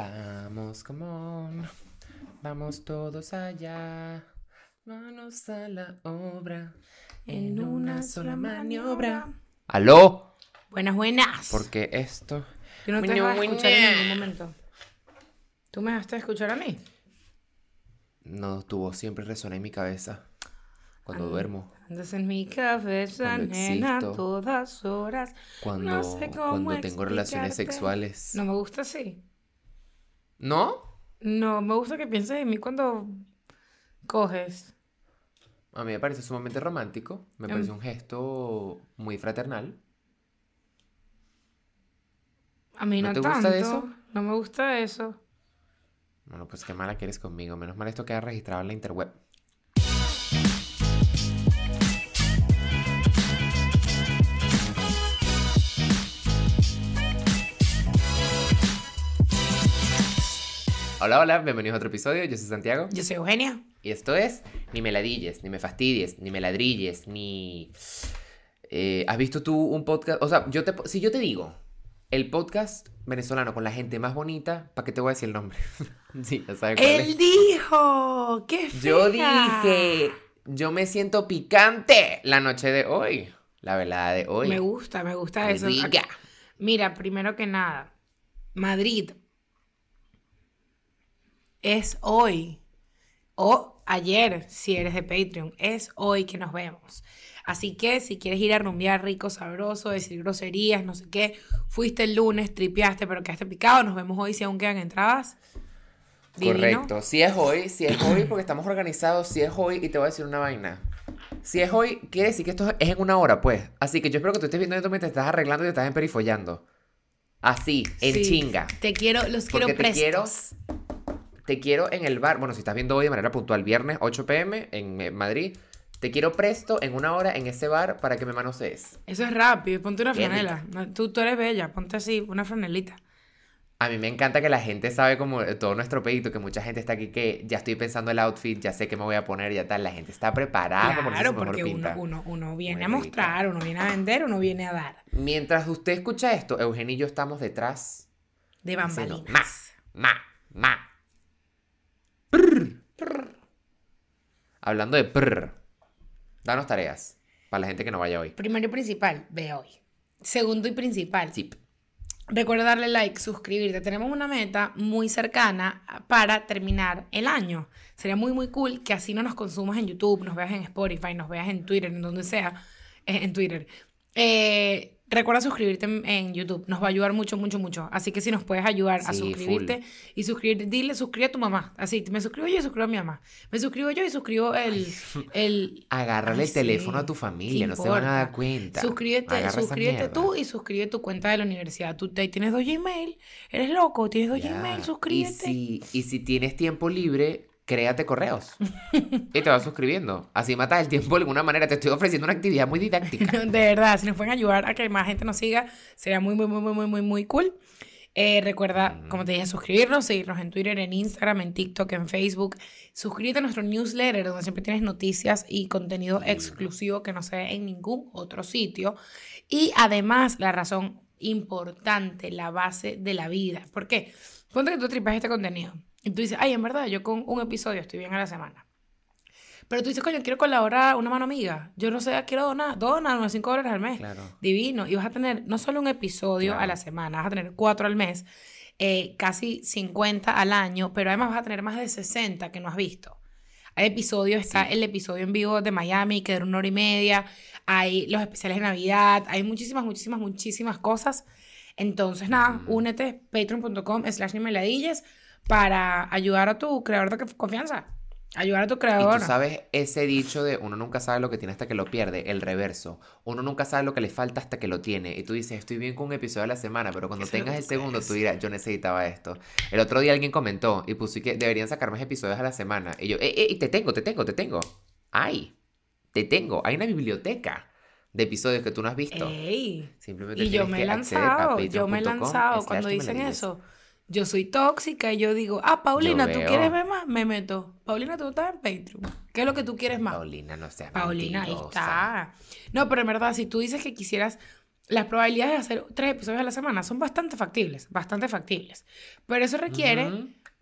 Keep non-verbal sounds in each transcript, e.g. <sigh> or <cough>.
Vamos, come on. Vamos todos allá. Manos a la obra. En una sola maniobra. ¡Aló! Buenas, buenas. Porque esto. Yo no te escuchar en ningún momento. ¿Tú me dejaste escuchar a mí? No, tu voz siempre resuena en mi cabeza. Cuando duermo. Andas en mi cabeza, Cuando nena, existo. todas horas. Cuando, No sé cómo cuando tengo relaciones sexuales. No me gusta así. ¿No? No, me gusta que pienses en mí cuando coges. A mí me parece sumamente romántico. Me Em. parece un gesto muy fraternal. A mí ¿No no, te tanto. gusta eso? No me gusta eso. Bueno, pues qué mala que eres conmigo. Menos mal esto queda registrado en la interweb. Hola, hola, bienvenidos a otro episodio. Yo soy Santiago. Yo soy Eugenia. Y esto es Ni me ladilles, ni me fastidies, ni me ladrilles, ni... Eh, ¿Has visto tú un podcast? O sea, yo te, si yo te digo el podcast venezolano con la gente más bonita, ¿para qué te voy a decir el nombre? <laughs> sí, ya sabes cuál Él es. dijo, qué Yo dije, yo me siento picante la noche de hoy, la velada de hoy. Me gusta, me gusta eso. rica. Mira, primero que nada, Madrid es hoy o ayer, si eres de Patreon, es hoy que nos vemos. Así que si quieres ir a rumbear rico, sabroso, decir groserías, no sé qué, fuiste el lunes, tripeaste, pero quedaste picado, nos vemos hoy si aún quedan entradas. Divino. Correcto. Si es hoy, si es hoy porque estamos organizados, si es hoy y te voy a decir una vaina. Si es hoy, quiere decir que esto es en una hora, pues. Así que yo espero que tú estés viendo esto mientras estás arreglando y te estás emperifollando. Así, en Sí, chinga. Te quiero, los quiero Porque te quiero-. Te quiero en el bar. Bueno, si estás viendo hoy de manera puntual, viernes 8 pm en eh, Madrid. Te quiero presto en una hora en ese bar para que me manosees. Eso es rápido, ponte una franela. Tú, tú eres bella, ponte así, una franelita. A mí me encanta que la gente sabe como eh, todo nuestro pedito, que mucha gente está aquí que ya estoy pensando el outfit, ya sé qué me voy a poner, ya tal. La gente está preparada Claro, porque uno, uno, uno viene Muy a rica. mostrar, uno viene a vender, uno viene a dar. Mientras usted escucha esto, Eugenio y yo estamos detrás. De bambalinas. Ma, ma, ma. Prr. Hablando de prr. Danos tareas para la gente que no vaya hoy. Primero y principal, ve hoy. Segundo y principal, Zip. recuerda darle like, suscribirte. Tenemos una meta muy cercana para terminar el año. Sería muy, muy cool que así no nos consumas en YouTube, nos veas en Spotify, nos veas en Twitter, en donde sea, eh, en Twitter. Eh, recuerda suscribirte en, en YouTube, nos va a ayudar mucho, mucho, mucho. Así que si nos puedes ayudar a suscribirte y suscribirte, dile, suscribe a tu mamá. Así, me suscribo yo y suscribo a mi mamá. Me suscribo yo y suscribo el... <laughs> el Agárrale el teléfono sí, a tu ¿qué familia, no se van a dar cuenta. Suscríbete, Agarra suscríbete tú y suscribe tu cuenta de la universidad. Tú te- tienes dos Gmail, eres loco, tienes dos Ya. Gmail, Y suscríbete. si, y si tienes tiempo libre, créate correos. <laughs> y te vas suscribiendo. Así matas el tiempo de alguna manera. Te estoy ofreciendo una actividad muy didáctica. <laughs> De verdad, si nos pueden ayudar a que más gente nos siga, sería muy, muy, muy, muy, muy, muy, muy cool. Eh, recuerda, como te dije, suscribirnos, seguirnos en Twitter, en Instagram, en TikTok, en Facebook. Suscríbete a nuestro newsletter, donde siempre tienes noticias y contenido exclusivo que no se ve en ningún otro sitio. Y además, la razón importante, la base de la vida. ¿Por qué? Ponte que tú tripas este contenido y tú dices, ay, en verdad, yo con un episodio estoy bien a la semana. Pero tú dices, coño, quiero colaborar una mano amiga. Yo no sé, quiero donar, dona unos 5 dólares al mes. Claro. Divino. Y vas a tener no solo un episodio Claro. a la semana, vas a tener cuatro al mes, eh, casi 50 al año, pero además vas a tener más de 60 que no has visto. Hay episodios, está el episodio en vivo de Miami, que dura una hora y media, hay los especiales de Navidad, hay muchísimas, muchísimas, muchísimas cosas. Entonces, nada, únete, patreon.com slash nimeladillas para ayudar a tu creador de confianza. Ayudar a tu Y creador. tú sabes ese dicho de uno nunca sabe lo que tiene hasta que lo pierde, el reverso. Uno nunca sabe lo que le falta hasta que lo tiene. Y tú dices, estoy bien con un episodio a la semana, pero cuando tengas el segundo, tú dirás, yo necesitaba esto. El otro día alguien comentó y puso que deberían sacar más episodios a la semana. Y yo, eh, eh, te tengo, te tengo, te tengo. Ay, te tengo. Hay una biblioteca de episodios que tú no has visto. Ey. Simplemente Y yo me he que acceder a lanzado, yo me he lanzado cuando dicen eso. Yo soy tóxica y yo digo, ah, Paulina, Yo ¿tú veo. quieres ver más? Me meto. Paulina, tú estás en Patreon. ¿Qué es lo que tú quieres más? Paulina, no seas Paulina, ahí está. No, pero en verdad, si tú dices que quisieras las probabilidades de hacer tres episodios a la semana son bastante factibles, bastante factibles. Pero eso requiere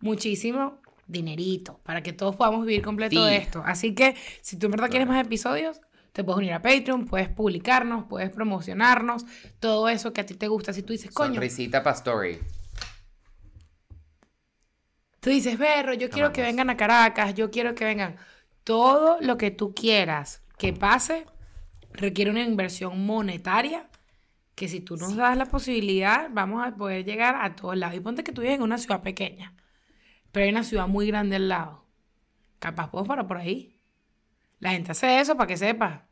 muchísimo dinerito para que todos podamos vivir completo Sí. de esto. Así que si tú en verdad quieres más episodios, te puedes unir a Patreon, puedes publicarnos, puedes promocionarnos, todo eso que a ti te gusta. Si tú dices, coño, Sonrisita Pastori. Tú dices, Berro, yo quiero que vengan a Caracas, yo quiero que vengan. Todo lo que tú quieras que pase requiere una inversión monetaria que si tú nos das la posibilidad, vamos a poder llegar a todos lados. Y ponte que tú vives en una ciudad pequeña, pero hay una ciudad muy grande al lado. Capaz podemos parar por ahí. La gente hace eso para que sepa.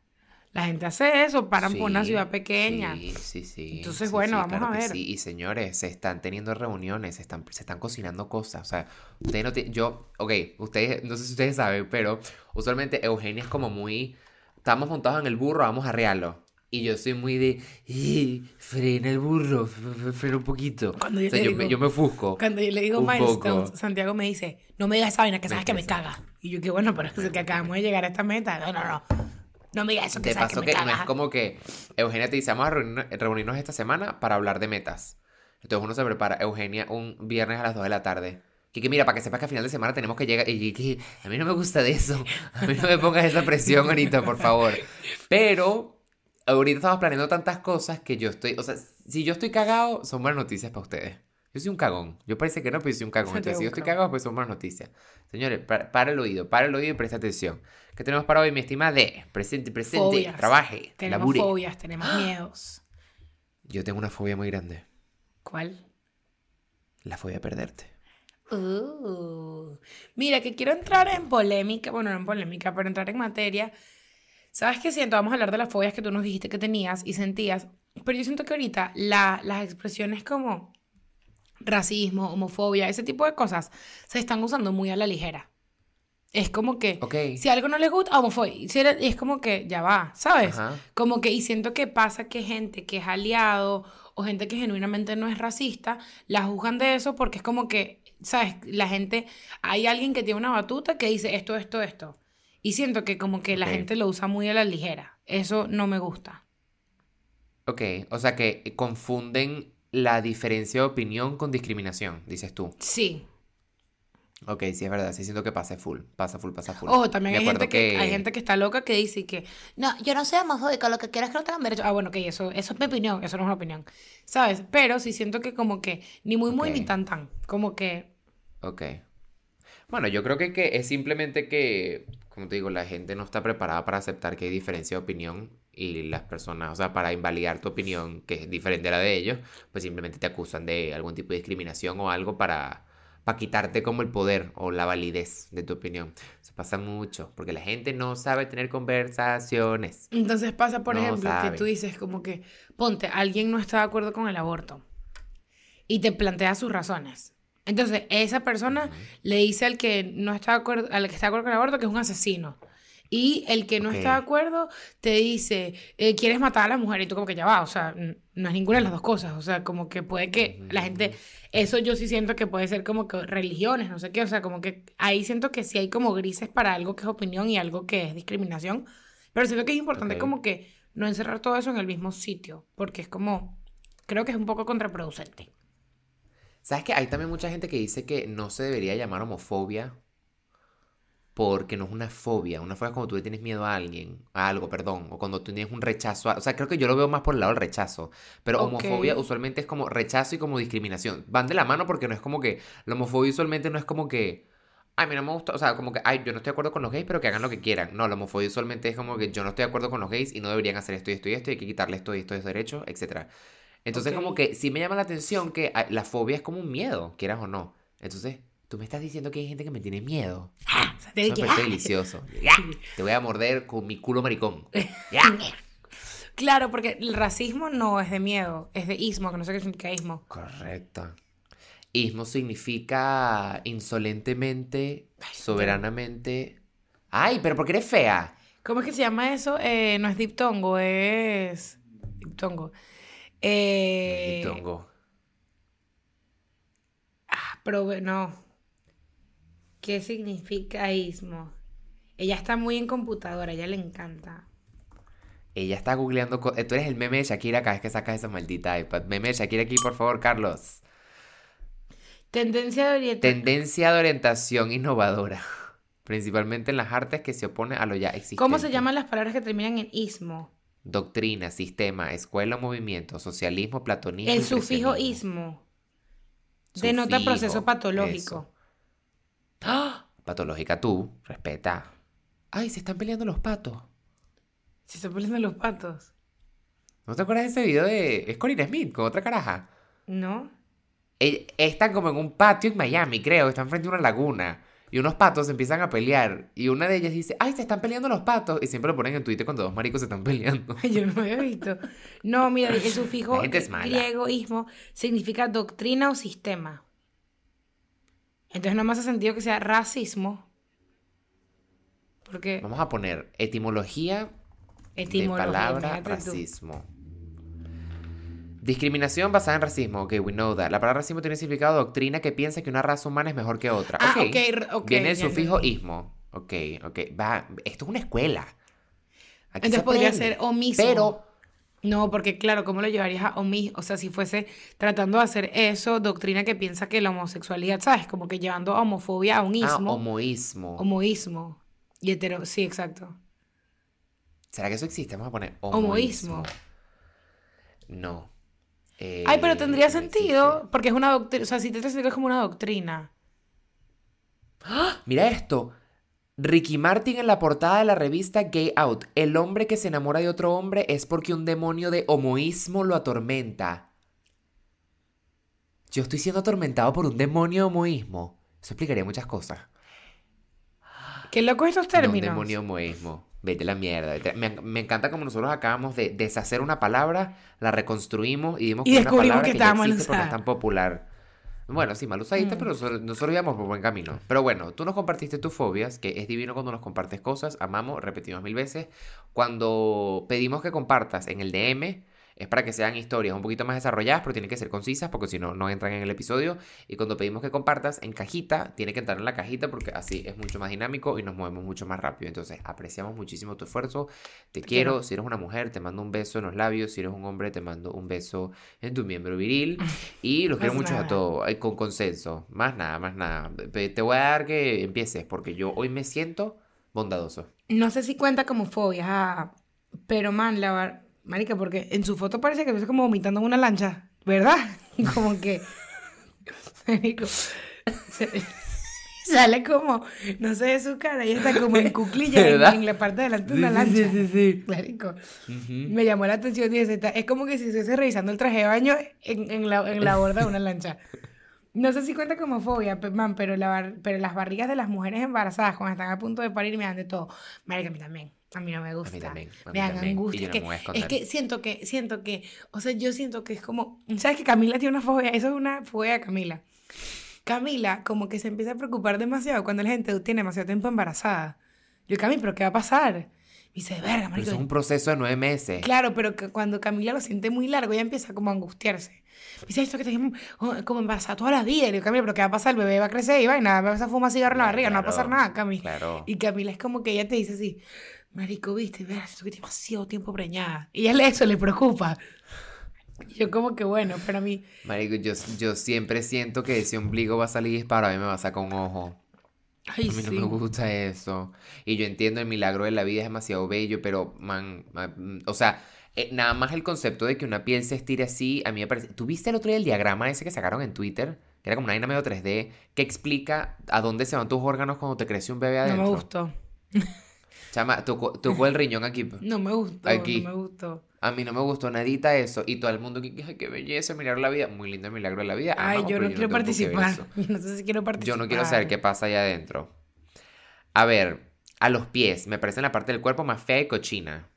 La gente hace eso, paran por una Sí, ciudad pequeña. Sí, sí, sí. Entonces, sí, bueno, sí, vamos claro a ver. Sí, y señores, se están teniendo reuniones, se están, se están cocinando cosas. O sea, ustedes no ti- yo, ok, ustedes, no sé si ustedes saben, pero usualmente Eugenia es como muy, estamos montados en el burro, vamos a arrearlo. Y yo soy muy de, "Eh, frena el burro, frena un poquito. Cuando yo o sea, yo, digo- me, yo me ofusco. Cuando yo le digo poco. Santiago me dice, no me digas esa vaina que Me sabes que me caga. Y yo, que bueno, pero es que acabamos de llegar a esta meta. No, no, no. No me digas eso que De que paso me que no es como que Eugenia te dice, vamos a reunirnos, reunirnos esta semana para hablar de metas. Entonces uno se prepara, Eugenia, un viernes a las 2 de la tarde. Que, que mira, para que sepas que a final de semana tenemos que llegar. Y que a mí no me gusta de eso. A mí no me pongas esa presión ahorita, por favor. Pero ahorita estamos planeando tantas cosas que yo estoy. O sea, si yo estoy cagado, son buenas noticias para ustedes. Yo soy un cagón. Yo parece que no, pero yo soy un cagón. <laughs> Entonces, si yo estoy cagado, pues son buenas noticias. Señores, para, para el oído, para el oído y presta atención. ¿Qué tenemos para hoy, mi estima de? Presente, presente, Fobias. trabaje, Tenemos labure. fobias, tenemos <gasps> miedos. Yo tengo una fobia muy grande. ¿Cuál? La fobia a perderte. Uh, mira, que quiero entrar en polémica, bueno, no en polémica, pero entrar en materia. ¿Sabes qué siento? Vamos a hablar de las fobias que tú nos dijiste que tenías y sentías, pero yo siento que ahorita la- las expresiones como racismo, homofobia, ese tipo de cosas se están usando muy a la ligera. Es como que Ok. si algo no les gusta, homofobia. Y si Es como que ya va, ¿sabes? Ajá. Como que, y siento que pasa que gente que es aliado o gente que genuinamente no es racista, la juzgan de eso porque es como que, ¿sabes? La gente, hay alguien que tiene una batuta que dice esto, esto, esto. Y siento que como que la gente lo usa muy a la ligera. Eso no me gusta. Ok, o sea que confunden la diferencia de opinión con discriminación, dices tú. Sí. Ok, sí es verdad, sí siento que pasa full, pasa full, pasa full. Ojo, también hay gente que, hay gente que está loca que dice que no, yo no soy homofóbica, lo que quiero es que no tengan derecho. Ah, bueno, ok, eso, eso es mi opinión, eso no es una opinión. ¿Sabes? Pero sí siento que como que ni muy muy ni tan tan. Como que Ok. Bueno, yo creo que, que es simplemente que, como te digo, la gente no está preparada para aceptar que hay diferencia de opinión y las personas, o sea, para invalidar tu opinión, que es diferente a la de ellos, pues simplemente te acusan de algún tipo de discriminación o algo para, para quitarte como el poder o la validez de tu opinión. Eso pasa mucho, porque la gente no sabe tener conversaciones. Entonces pasa, por No ejemplo, que tú dices como que, ponte, alguien no está de acuerdo con el aborto y te plantea sus razones. Entonces, esa persona le dice al que no está de acuerdo, al que está de acuerdo con el aborto que es un asesino. Y el que no está de acuerdo te dice, eh, quieres matar a la mujer y tú como que ya va, o sea, no es ninguna de las dos cosas, o sea, como que puede que la gente, eso yo sí siento que puede ser como que religiones, no sé qué, o sea, como que ahí siento que sí hay como grises para algo que es opinión y algo que es discriminación, pero siento que es importante como que no encerrar todo eso en el mismo sitio, porque es como, creo que es un poco contraproducente. ¿Sabes que hay también mucha gente que dice que no se debería llamar homofobia porque no es una fobia? Una fobia es cuando tú le tienes miedo a alguien, a algo, perdón, o cuando tú tienes un rechazo. a- O sea, creo que yo lo veo más por el lado del rechazo. Pero homofobia usualmente es como rechazo y como discriminación. Van de la mano porque no es como que. La homofobia usualmente no es como que. Ay, mira, no me gusta. O sea, como que, ay, yo no estoy de acuerdo con los gays, pero que hagan lo que quieran. No, la homofobia usualmente es como que yo no estoy de acuerdo con los gays y no deberían hacer esto y esto y esto, y hay que quitarle esto y esto y estos derechos, etc. Entonces, como que sí me llama la atención que la fobia es como un miedo, quieras o no. Entonces, tú me estás diciendo que hay gente que me tiene miedo. O sea, te Eso me parece "Ah". delicioso. Ya, te voy a morder con mi culo maricón. Ya. Claro, porque el racismo no es de miedo, es de ismo, que no sé qué significa ismo. Correcto. Ismo significa insolentemente, soberanamente. Ay, pero ¿por qué eres fea? ¿Cómo es que se llama eso? Eh, no es diptongo, es. Diptongo. Eh, Tongo. ah, pero no. ¿Qué significa ismo? Ella está muy en computadora, a ella le encanta. Ella está googleando. co- eh, Tú eres el meme de Shakira cada vez que sacas esa maldita iPad. Meme de Shakira aquí, por favor, Carlos. Tendencia de orientación. Tendencia de orientación innovadora. <laughs> Principalmente en las artes que se opone a lo ya existente. ¿Cómo se llaman las palabras que terminan en ismo? Doctrina, sistema, escuela movimiento, socialismo, platonismo. El sufijo ismo. Denota Sufijo, proceso patológico. eso. ¡Ah! Patológica tú, respeta. Ay, se están peleando los patos. Se ponen los patos. ¿No te acuerdas de ese video de... Es Corinne Smith con otra caraja? ¿No? Ell- Están como en un patio en Miami, creo. Están frente a una laguna. Y unos patos se empiezan a pelear. Y una de ellas dice, ay, se están peleando los patos. Y siempre lo ponen en Twitter cuando dos maricos se están peleando. <laughs> Yo no me había visto. No, mira, el sufijo La gente es mala. griego ismo significa doctrina o sistema. Entonces no me hace sentido que sea racismo. Porque Vamos a poner etimología de etimología, palabra imagínate tú. racismo. Discriminación basada en racismo. Ok, we know that. La palabra racismo tiene significado doctrina que piensa que una raza humana es mejor que otra. Ah, ok. ok, r- ok, Viene el sufijo entendí. ismo. Ok, ok. Va. Esto es una escuela. Aquí Entonces se podría ser omiso. Pero No, porque claro, ¿cómo lo llevarías a omis? O sea, si fuese tratando de hacer eso, doctrina que piensa que la homosexualidad, ¿sabes? Como que llevando a homofobia a un Ah, ismo. homoísmo. homoísmo. Y hetero, sí, exacto. ¿Será que eso existe? Vamos a poner Homoísmo. homoísmo. No. Ay, pero Eh, tendría no existe. sentido, porque es una doctrina, o sea, si te es como una doctrina. Mira esto. Ricky Martin en la portada de la revista Gay Out. El hombre que se enamora de otro hombre es porque un demonio de homoísmo lo atormenta. Yo estoy siendo atormentado por un demonio de homoísmo. Eso explicaría muchas cosas. Qué loco estos No, un términos. demonio de homoísmo. Vete la mierda. vete- Me, me encanta como nosotros acabamos de deshacer una palabra, la reconstruimos y dimos Y con una descubrimos palabra que que, ya existe porque es usada. tan popular. Bueno, sí, mal usadita, Mm. pero nosotros, nosotros íbamos por buen camino. Pero bueno, tú nos compartiste tus fobias, que es divino cuando nos compartes cosas. Amamos, repetimos mil veces. Cuando pedimos que compartas en el DM, es para que sean historias un poquito más desarrolladas, pero tienen que ser concisas, porque si no, no entran en el episodio. Y cuando pedimos que compartas en cajita, tiene que entrar en la cajita, porque así es mucho más dinámico y nos movemos mucho más rápido. Entonces, apreciamos muchísimo tu esfuerzo. Te quiero. quiero. Si eres una mujer, te mando un beso en los labios. Si eres un hombre, te mando un beso en tu miembro viril. Y <laughs> los quiero mucho a todos, eh, con consenso. Más nada, más nada. Te voy a dar que empieces, porque yo hoy me siento bondadoso. No sé si cuenta como fobias, ah, pero man, la var- marica, porque en su foto parece que es como vomitando en una lancha, ¿verdad? <laughs> Como que, marico, sale como, no sé de su cara, y está como en cuclilla en, la parte de delante de una lancha. Marico, Ujú. me llamó la atención y está- es como que si estuviese revisando el traje de baño en, en la, en la borda de una lancha. No sé si cuenta como fobia, man, pero, la bar- pero las barrigas de las mujeres embarazadas cuando están a punto de parir me dan de todo. Marica, a mí también. A mí no me gusta. también, a mí me dan y angustia. yo no a es que siento que, siento que, o sea, yo siento que es como, ¿sabes que Camila tiene una fobia? Eso es una fobia de Camila. Camila como que se empieza a preocupar demasiado cuando la gente tiene demasiado tiempo embarazada. Yo, Camila, ¿pero qué va a pasar? Me dice, verga, Pero marico. eso es un proceso de nueve meses. Claro, pero que cuando Camila lo siente muy largo, ella empieza como a angustiarse. Me dice, esto que te oh, como embarazada toda la vida. Y digo, Camila, pero ¿qué va a pasar? El bebé va a crecer y va y nada, va a fumar cigarro en la Claro, barriga, no va a pasar claro, nada, Camila. Claro. Y Camila es como que ella te dice así, marico, viste, que tiene demasiado tiempo preñada. Y a ella eso le preocupa. Y yo como que bueno, pero a mí, Marico, yo, yo siempre siento que ese ombligo va a salir disparado y me va a sacar un ojo. ay, A mí no me gusta eso. Y yo entiendo el milagro de la vida es demasiado bello, pero, man, man, o sea, eh, nada más el concepto de que una piel se estire así, a mí me parece... ¿Tú viste el otro día el diagrama ese que sacaron en Twitter? Que era como una vaina medio 3D, que explica a dónde se van tus órganos cuando te crece un bebé No adentro. me gustó. Chama, tocó, tocó el riñón aquí. No me gustó, Aquí. no me gustó. A mí no me gustó nadita eso. Y todo el mundo que, ay, qué belleza, milagro de la vida. Muy lindo el milagro de la vida. Ay, amamos, yo no quiero ver participar. <laughs> no sé si quiero participar. Yo no quiero saber qué pasa allá adentro. A ver, a los pies. Me parece la parte del cuerpo más fea y cochina.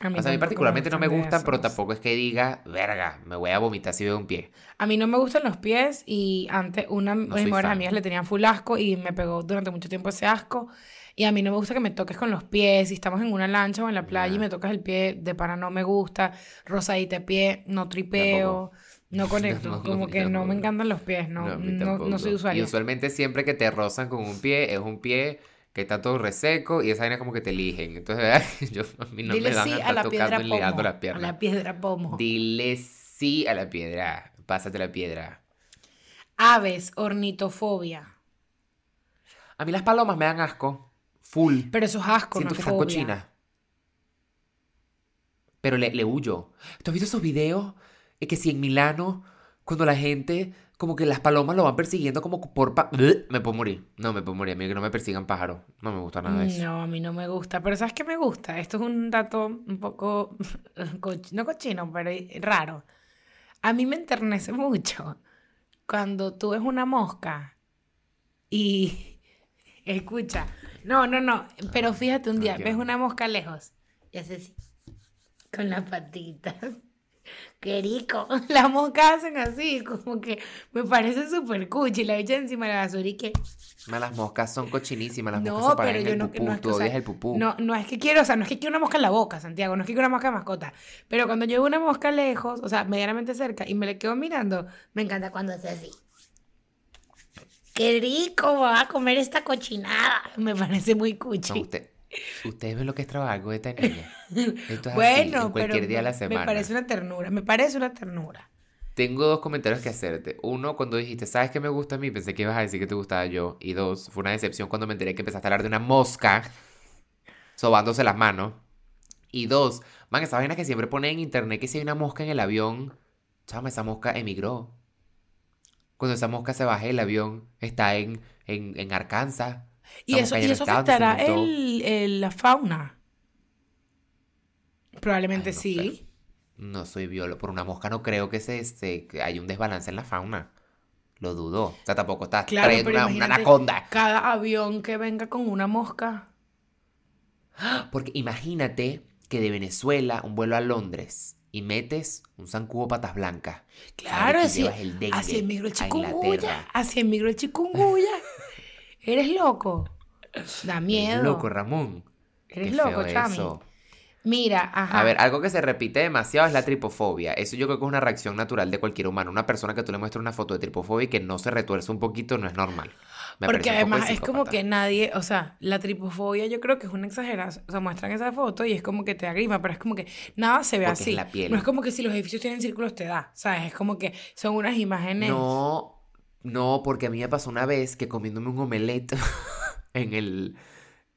A mí O sea, a mí particularmente no me gustan pero tampoco es que diga, verga, me voy a vomitar si veo un pie. A mí no me gustan los pies y antes una de mis mejores amigas le tenían full asco y me pegó durante mucho tiempo ese asco. Y a mí no me gusta que me toques con los pies. Si estamos en una lancha o en la playa y me tocas el pie, de para no me gusta. Rosadita de pie, no tripeo, no <laughs> conecto. Tampoco, como que no me encantan los pies, no, no, no soy tampoco. Y usuario. usualmente siempre que te rozan con un pie, es un pie que está todo reseco y esa vaina como que te eligen. Entonces, <laughs> ¿verdad? Yo, a mí no Dile me dan sí a estar la piedra pomo. A la piedra pomo. Dile sí a la piedra. Pásate la piedra. Aves, ornitofobia. A mí las palomas me dan asco. Full. Pero eso es asco, Siento no que es están fobia. cochinas. Pero le, le huyo. ¿Tú has visto esos videos? Eh, que si en Milano, cuando la gente, como que las palomas lo van persiguiendo como por... pa- Me puedo morir. No, me puedo morir. A mí que no me persigan pájaros. No me gusta nada de eso. No, a mí no me gusta. Pero ¿sabes qué me gusta? Esto es un dato un poco, <laughs> coch- no cochino, pero raro. A mí me enternece mucho cuando tú ves una mosca y <laughs> escucha. No, no, no. Pero fíjate un día, Ok. ves una mosca lejos y hace así, con las patitas. <laughs> Qué rico. <laughs> Las moscas hacen así, como que me parece súper cuchi. La echa encima de la basura y que... Las moscas son cochinísimas. Las No, moscas se pero yo el no, pupú. no es que, o sea, el pupú. No, no es que quiero, o sea, no es que quiero una mosca en la boca, Santiago, no es que quiero una mosca de mascota. Pero cuando veo una mosca lejos, o sea, medianamente cerca, y me le quedo mirando, me encanta cuando hace así. Qué rico, va a comer esta cochinada. Me parece muy No, cuchi. usted, ustedes ven lo que es trabajo de esta niña. Esto es así, bueno, en cualquier pero día de la me- semana. me parece una ternura, me parece una ternura. Tengo dos comentarios que hacerte. Uno, cuando dijiste, ¿sabes qué me gusta a mí? Pensé que ibas a decir que te gustaba yo. Y dos, fue una decepción cuando me enteré que empezaste a hablar de una mosca sobándose las manos. Y dos, man, esa vaina que siempre pone en internet que si hay una mosca en el avión, chama, esa mosca emigró. Cuando esa mosca se baja del avión, está en, en, en Arkansas. Y eso, y eso afectará el, el- la fauna. Probablemente Ay, no sí. sé. No soy biólogo. Por una mosca no creo que se, se- que hay un desbalance en la fauna. Lo dudo. O sea, tampoco estás Claro, trayendo una, anaconda. Cada avión que venga con una mosca. <gasps> Porque imagínate que de Venezuela un vuelo a Londres y metes un zancudo patas blancas. Claro, así, el dengue así emigró el chikungunya. Así emigró el chikungunya. <laughs> Eres loco. Da Eres miedo. loco, Ramón. Eres Qué loco, Chami. eso. Mira, ajá. A ver, algo que se repite demasiado es la tripofobia. Eso yo creo que es una reacción natural de cualquier humano. Una persona que tú le muestras una foto de tripofobia y que no se retuerce un poquito no es normal. Me Porque además es como que nadie, o sea, la tripofobia yo creo que es una exageración. O sea, muestran esa foto y es como que te agrima, pero es como que nada se ve Porque es así. la piel. No es como que si los edificios tienen círculos te da, ¿sabes? Es como que son unas imágenes. No, no, porque a mí me pasó una vez que comiéndome un omelette <laughs> en el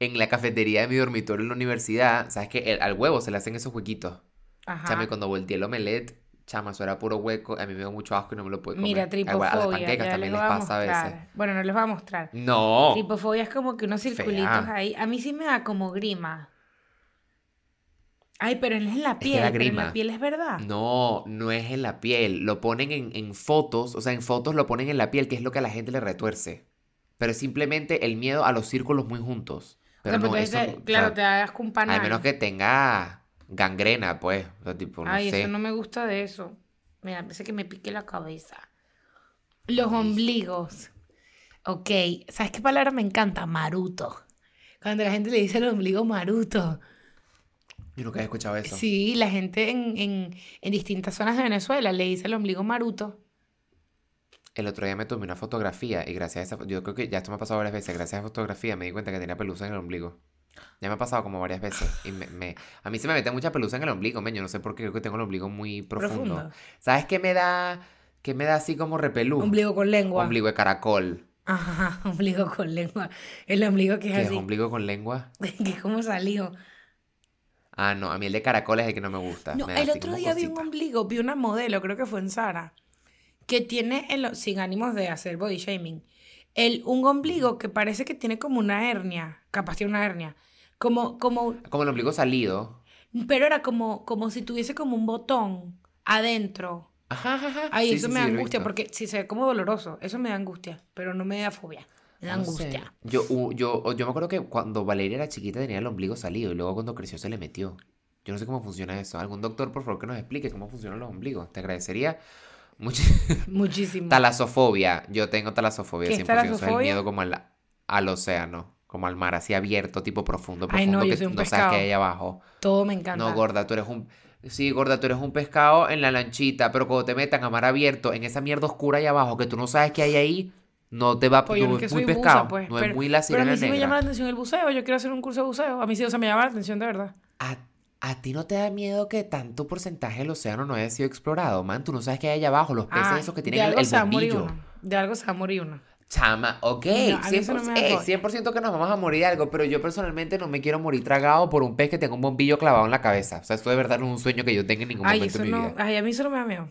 en la cafetería de mi dormitorio en la universidad, sabes que el- al huevo se le hacen esos huequitos. Ajá. Chame, cuando volteé el omelette, chama, eso era puro hueco, a mí me dio mucho asco y no me lo pude comer. Mira, tripofobia. A las panquecas también les a pasa a veces. Bueno, no les voy a mostrar. No. Tripofobia es como que unos Fea. circulitos ahí. A mí sí me da como grima. Ay, pero es en la que piel. da pero en la piel es verdad. No, no es en la piel. Lo ponen en, en fotos, o sea, en fotos lo ponen en la piel, que es lo que a la gente le retuerce. Pero es simplemente el miedo a los círculos muy juntos. O Pero sea, no, eso, o claro, sea, te hagas con pan. Al menos que tenga gangrena, pues. O sea, tipo, no Ay, sé. eso no me gusta de eso. Mira, parece que me pique la cabeza. Los ombligos. Ok, ¿sabes qué palabra me encanta? Maruto. Cuando la gente le dice el ombligo maruto. Yo nunca he escuchado eso. Sí, la gente en, en, en distintas zonas de Venezuela le dice el ombligo maruto. El otro día me tomé una fotografía y gracias a esa... Yo creo que ya esto me ha pasado varias veces. Gracias a esa fotografía me di cuenta que tenía pelusa en el ombligo. Ya me ha pasado como varias veces. Y me, me- A mí se me mete mucha pelusa en el ombligo, men. Yo no sé por qué. Creo que tengo el ombligo muy profundo. Profundo. ¿Sabes qué me da... qué me da así como repelú? Ombligo con lengua. Ombligo de caracol. Ajá, <laughs> ombligo con lengua. El ombligo que es ¿Qué es así. ombligo con lengua? <laughs> que es como salió. Ah, no. A mí el de caracol es el que no me gusta. No, me el otro día vi un cosita. ombligo, vi una modelo, creo que fue en Sara, que tiene, el, sin ánimos de hacer body shaming, el, un ombligo que parece que tiene como una hernia, capaz tiene una hernia, como, como, Como el ombligo salido. pero era como, como si tuviese como un botón adentro. Ajá, ajá, ajá. Ay, Sí, eso sí, me sí, da he angustia, porque si se ve como doloroso, eso me da angustia, pero no me da fobia, me da No sé. angustia. Yo, yo, yo me acuerdo que cuando Valeria era chiquita tenía el ombligo salido y luego cuando creció se le metió. Yo no sé cómo funciona eso. Algún doctor, por favor, que nos explique cómo funcionan los ombligos. Te agradecería mucho. Muchísimo. <laughs> talasofobia. Yo tengo talasofobia ¿Qué es 100%. Eso es el talasofobia? miedo como al, al océano. Como al mar, así abierto, tipo profundo, Ay, profundo, no, yo que soy un no sabes qué hay abajo. Todo me encanta. No, gorda, tú eres un... Sí, gorda, tú eres un pescado en la lanchita, pero cuando te metan a mar abierto, en esa mierda oscura ahí abajo, que tú no sabes qué hay ahí, no te va Pues no no es muy buza, pescado, pues. no pero, es muy la pero a sirena mí sí me llama la atención el buceo. Yo quiero hacer un curso de buceo. A mí sí, o sea, me llama la atención de verdad. ¿A, a ti no te da miedo que tanto porcentaje del océano no haya sido explorado, man? Tú no sabes qué hay allá abajo, los peces Ah, esos que tienen el, algo el bombillo. De algo se va a morir uno. Chama, ok, No, a mí eso no 100%, me da eh, joya. 100% que nos vamos a morir de algo, pero yo personalmente no me quiero morir tragado por un pez que tenga un bombillo clavado en la cabeza. O sea, esto de verdad no es un sueño que yo tenga en ningún Ay, momento eso en mi no. vida. Ay, a mí eso no me da miedo.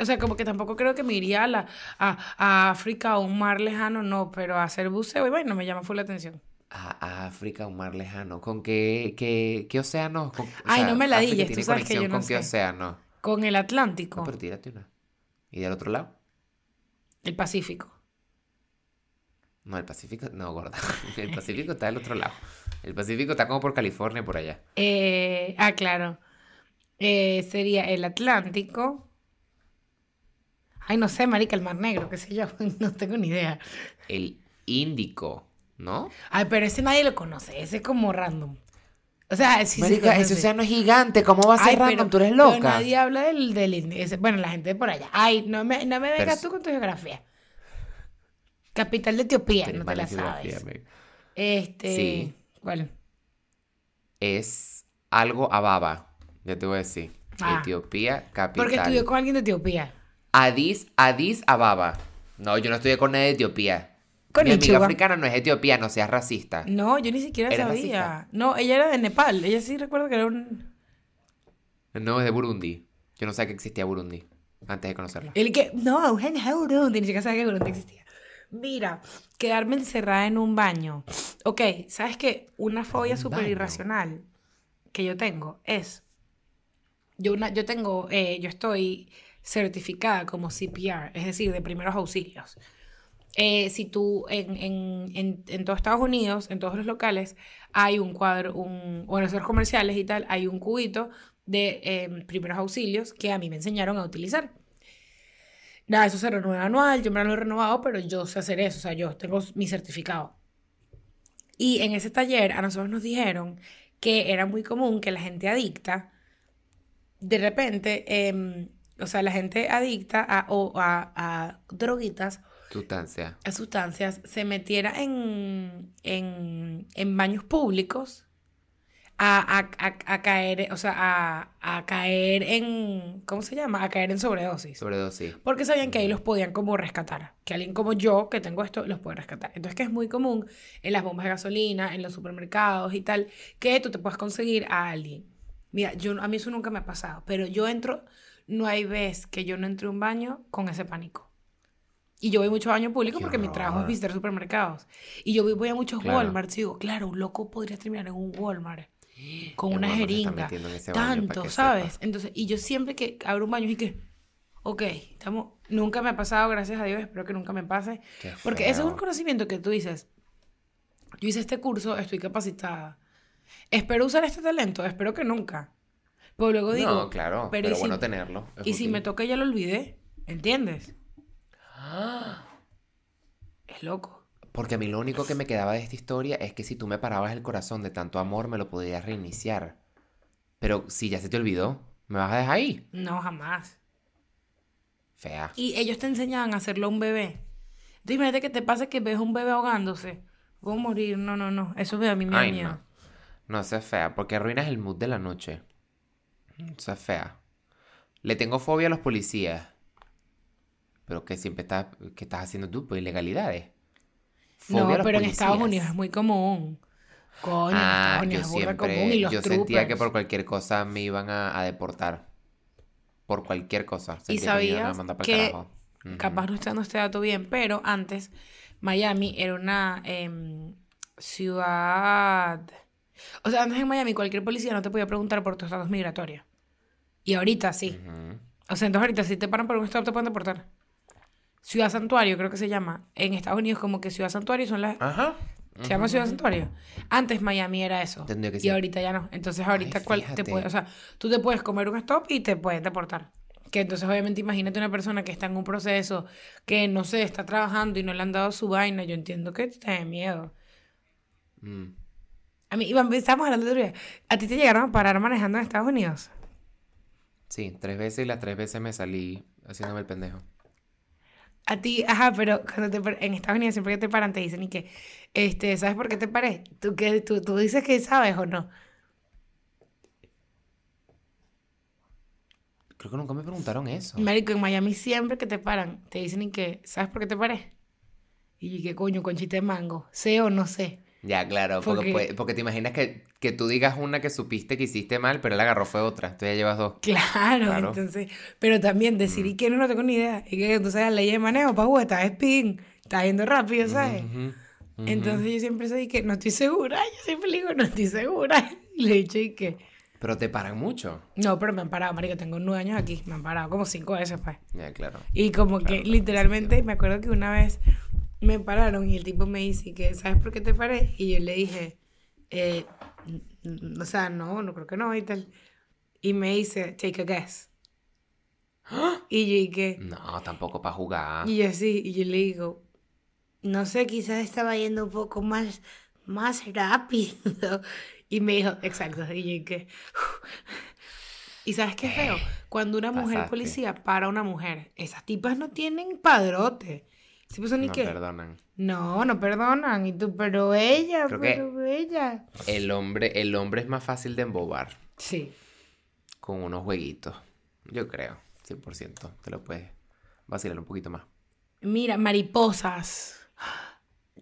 O sea, como que tampoco creo que me iría a, la, a, a África o un mar lejano, no, pero a hacer buceo y bueno, me llama full la atención. A, África, un mar lejano. ¿Con qué, qué, qué océano? Con- o Ay, no me la digas, tú sabes que yo no ¿Con qué océano? Con el Atlántico, No, pero tírate una. ¿Y del otro lado? el Pacífico. No, el Pacífico, no, gorda. <laughs> El Pacífico está del otro lado. El Pacífico está como por California, por allá. Eh, ah, claro. Eh, sería el Atlántico. Ay, no sé, marica, el Mar Negro, qué sé yo, <laughs> no tengo ni idea. El Índico, ¿no? Ay, pero ese nadie lo conoce, ese es como random. O sea, sí Marica, ese océano es gigante, ¿cómo va a ser Ay, random? pero- Tú eres pero loca. nadie habla del, del. Ese- Bueno, la gente de por allá. Ay, no me, no me vengas Pero- tú con tu geografía. Capital de Etiopía, no te la sabes. amiga. Este. Sí. ¿Cuál? Es algo Ababa, ya te voy a decir. Ah. Etiopía, capital. Porque estudió con alguien de Etiopía. Addis, Addis Ababa. No, yo no estudié con nadie de Etiopía. Con Mi amiga africana no es etiopía, no seas racista. No, yo ni siquiera ¿Eres sabía. racista? No, ella era de Nepal. Ella sí recuerdo que era un. No, es de Burundi. Yo no sabía que existía Burundi antes de conocerla. El que. No, Burundi. Ni siquiera sabía que Burundi existía. Mira, quedarme encerrada en un baño. Ok, ¿sabes qué? Una fobia súper irracional que yo tengo es. Yo, una, yo tengo. eh, yo estoy certificada como CPR, es decir, de primeros auxilios. Eh, si tú en, en, en, en todo Estados Unidos, en todos los locales, hay un cuadro, un, o en los centros comerciales y tal, hay un cubito de eh, primeros auxilios que a mí me enseñaron a utilizar. Nada, eso se renueva anual, yo me lo he renovado, pero yo sé hacer eso, o sea, yo tengo mi certificado. Y en ese taller a nosotros nos dijeron que era muy común que la gente adicta, de repente, em, o sea, la gente adicta a, o a, a droguitas, Sustancia. sustancias, se metiera en, en, en baños públicos a, a, a, a caer, o sea, a, a caer en, ¿cómo se llama? A caer en sobredosis. Sobredosis. Porque sabían que ahí los podían como rescatar. Que alguien como yo, que tengo esto, los puede rescatar. Entonces, que es muy común en las bombas de gasolina, en los supermercados y tal, que tú te puedes conseguir a alguien. Mira, yo, a mí eso nunca me ha pasado, pero yo entro, no hay vez que yo no entre a un baño con ese pánico. Y yo voy mucho a baño público Qué porque mi trabajo es horror. visitar supermercados. Y yo voy, a muchos Claro. Walmart y digo, claro, un loco podría terminar en un Walmart <gasps> con El una Walmart jeringa. Tanto, ¿sabes? sepa. Entonces, y yo siempre que abro un baño y que, ok, estamos, nunca me ha pasado, gracias a Dios, espero que nunca me pase. Porque ese es un conocimiento que tú dices, yo hice este curso, estoy capacitada. Espero usar este talento, espero que nunca. Pero luego digo, no, claro, pero, pero ¿y si- bueno tenerlo. y si útil. me toca ya lo olvidé, ¿entiendes? ¡Ah! <gasps> Es loco. Porque a mí lo único que me quedaba de esta historia es que si tú me parabas el corazón de tanto amor, me lo podías reiniciar. Pero si ya se te olvidó, ¿me vas a dejar ahí? No, jamás. Fea. Y ellos te enseñaban a hacerlo a un bebé. Entonces, imagínate que te pase que ves a un bebé ahogándose. Puedo morir. No, no, no. Eso a mí me da miedo. no. No, es fea, porque arruinas el mood de la noche. Eso es fea. Le tengo fobia a los policías. Pero que siempre estás, ¿qué estás haciendo tú? Pues ilegalidades. Fobia No, pero en Estados. Unidos es muy común. Coño, en Ah, Estados yo es siempre, común. Y los yo sentía que por cualquier cosa me iban a, a deportar. Por cualquier cosa. Y que me sabías que, carajo. Capaz no está dando este dato bien, pero antes Miami era una em, ciudad... O sea, antes en Miami cualquier policía no te podía preguntar por tus estatus migratorios. Y ahorita sí. O sea, entonces ahorita si te paran por un stop te pueden deportar. Ciudad Santuario creo que se llama. En Estados Unidos como que Ciudad Santuario son las... Ajá. Se llama Ciudad Santuario. Antes Miami era eso. Que y ahorita ya no. Entonces ahorita Ay, cual te puede, o sea, tú te puedes comer un stop y te pueden deportar. Que entonces obviamente imagínate una persona que está en un proceso, que no sé, está trabajando y no le han dado su vaina. Yo entiendo que te da miedo. Mm. A mí, Iván, estábamos hablando de día. ¿A ti te llegaron a parar manejando en Estados Unidos? Sí, tres veces y las tres veces me salí haciéndome el pendejo. A ti, ajá, pero cuando te, en Estados Unidos siempre que te paran te dicen y que, este, ¿sabes por qué te paré? ¿Tú, qué, tú, tú dices que sabes o no? Creo que nunca me preguntaron eso. Marico, en Miami siempre que te paran te dicen y que, ¿sabes por qué te paré? Y qué coño, conchita de mango, sé o no sé. Ya, claro, porque, Porque- puede- porque te imaginas que, que tú digas una que supiste que hiciste mal, pero él agarró fue otra. Tú ya llevas dos. Claro, Claro. entonces, pero también decir y que no, no tengo ni idea. Y que entonces la ley de manejo, pa' estás spin, estás yendo rápido, ¿sabes? Entonces yo siempre soy que no estoy segura, <laughs> yo siempre le digo no estoy segura. Y <laughs> le he dicho y que Pero te paran mucho. no, pero me han parado, marico, tengo nueve años aquí, me han parado como cinco veces, pues. Ya, claro. Y como Claro, que claro, literalmente me acuerdo que una vez me pararon y el tipo me dice que, ¿sabes por qué te paré? Y yo le dije, eh, o sea, no, no creo que no y tal. Y me dice, take a guess. <gasps> Y yo dije, No, tampoco para jugar. y yo sí, y yo le digo, no sé, quizás estaba yendo un poco más, más rápido. <laughs> Y me dijo, exacto, y yo dije, ¿y sabes qué feo? Cuando una mujer Pasaste. policía para a una mujer, esas tipas no tienen padrote. Pues, ni No qué. perdonan. No, no perdonan. Y tú, pero ella, Creo pero ella. El hombre, el hombre es más fácil de embobar Sí. con unos jueguitos. Yo creo, 100%. Te lo puedes vacilar un poquito más. Mira, mariposas.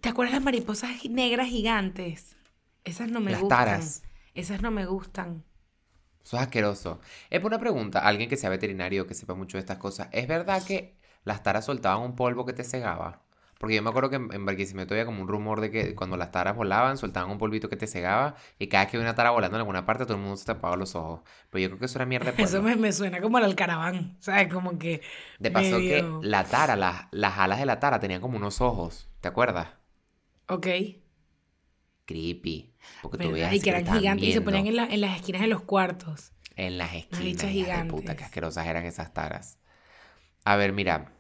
¿Te acuerdas las mariposas negras gigantes? Esas no me Las gustan. taras. Esas no me gustan. Eso es asqueroso. Es por una pregunta, alguien que sea veterinario, que sepa mucho de estas cosas. ¿Es verdad que las taras soltaban un polvo que te cegaba? Porque yo me acuerdo que en, en Barquisimeto había como un rumor de que cuando las taras volaban, soltaban un polvito que te cegaba y cada vez que había una tara volando en alguna parte, todo el mundo se tapaba los ojos. Pero yo creo que eso era mierda de <laughs> Eso me, me suena como al alcaraván. ¿Sabes? Como que. De paso medio- que la tara, las, las alas de la tara tenían como unos ojos. ¿Te acuerdas? Ok. Creepy. Porque tú veías Y que eran gigantes y se ponían en, la- en las esquinas de los cuartos. En las esquinas. bichas hijas de puta, gigantes. qué asquerosas eran esas taras. A ver, mira.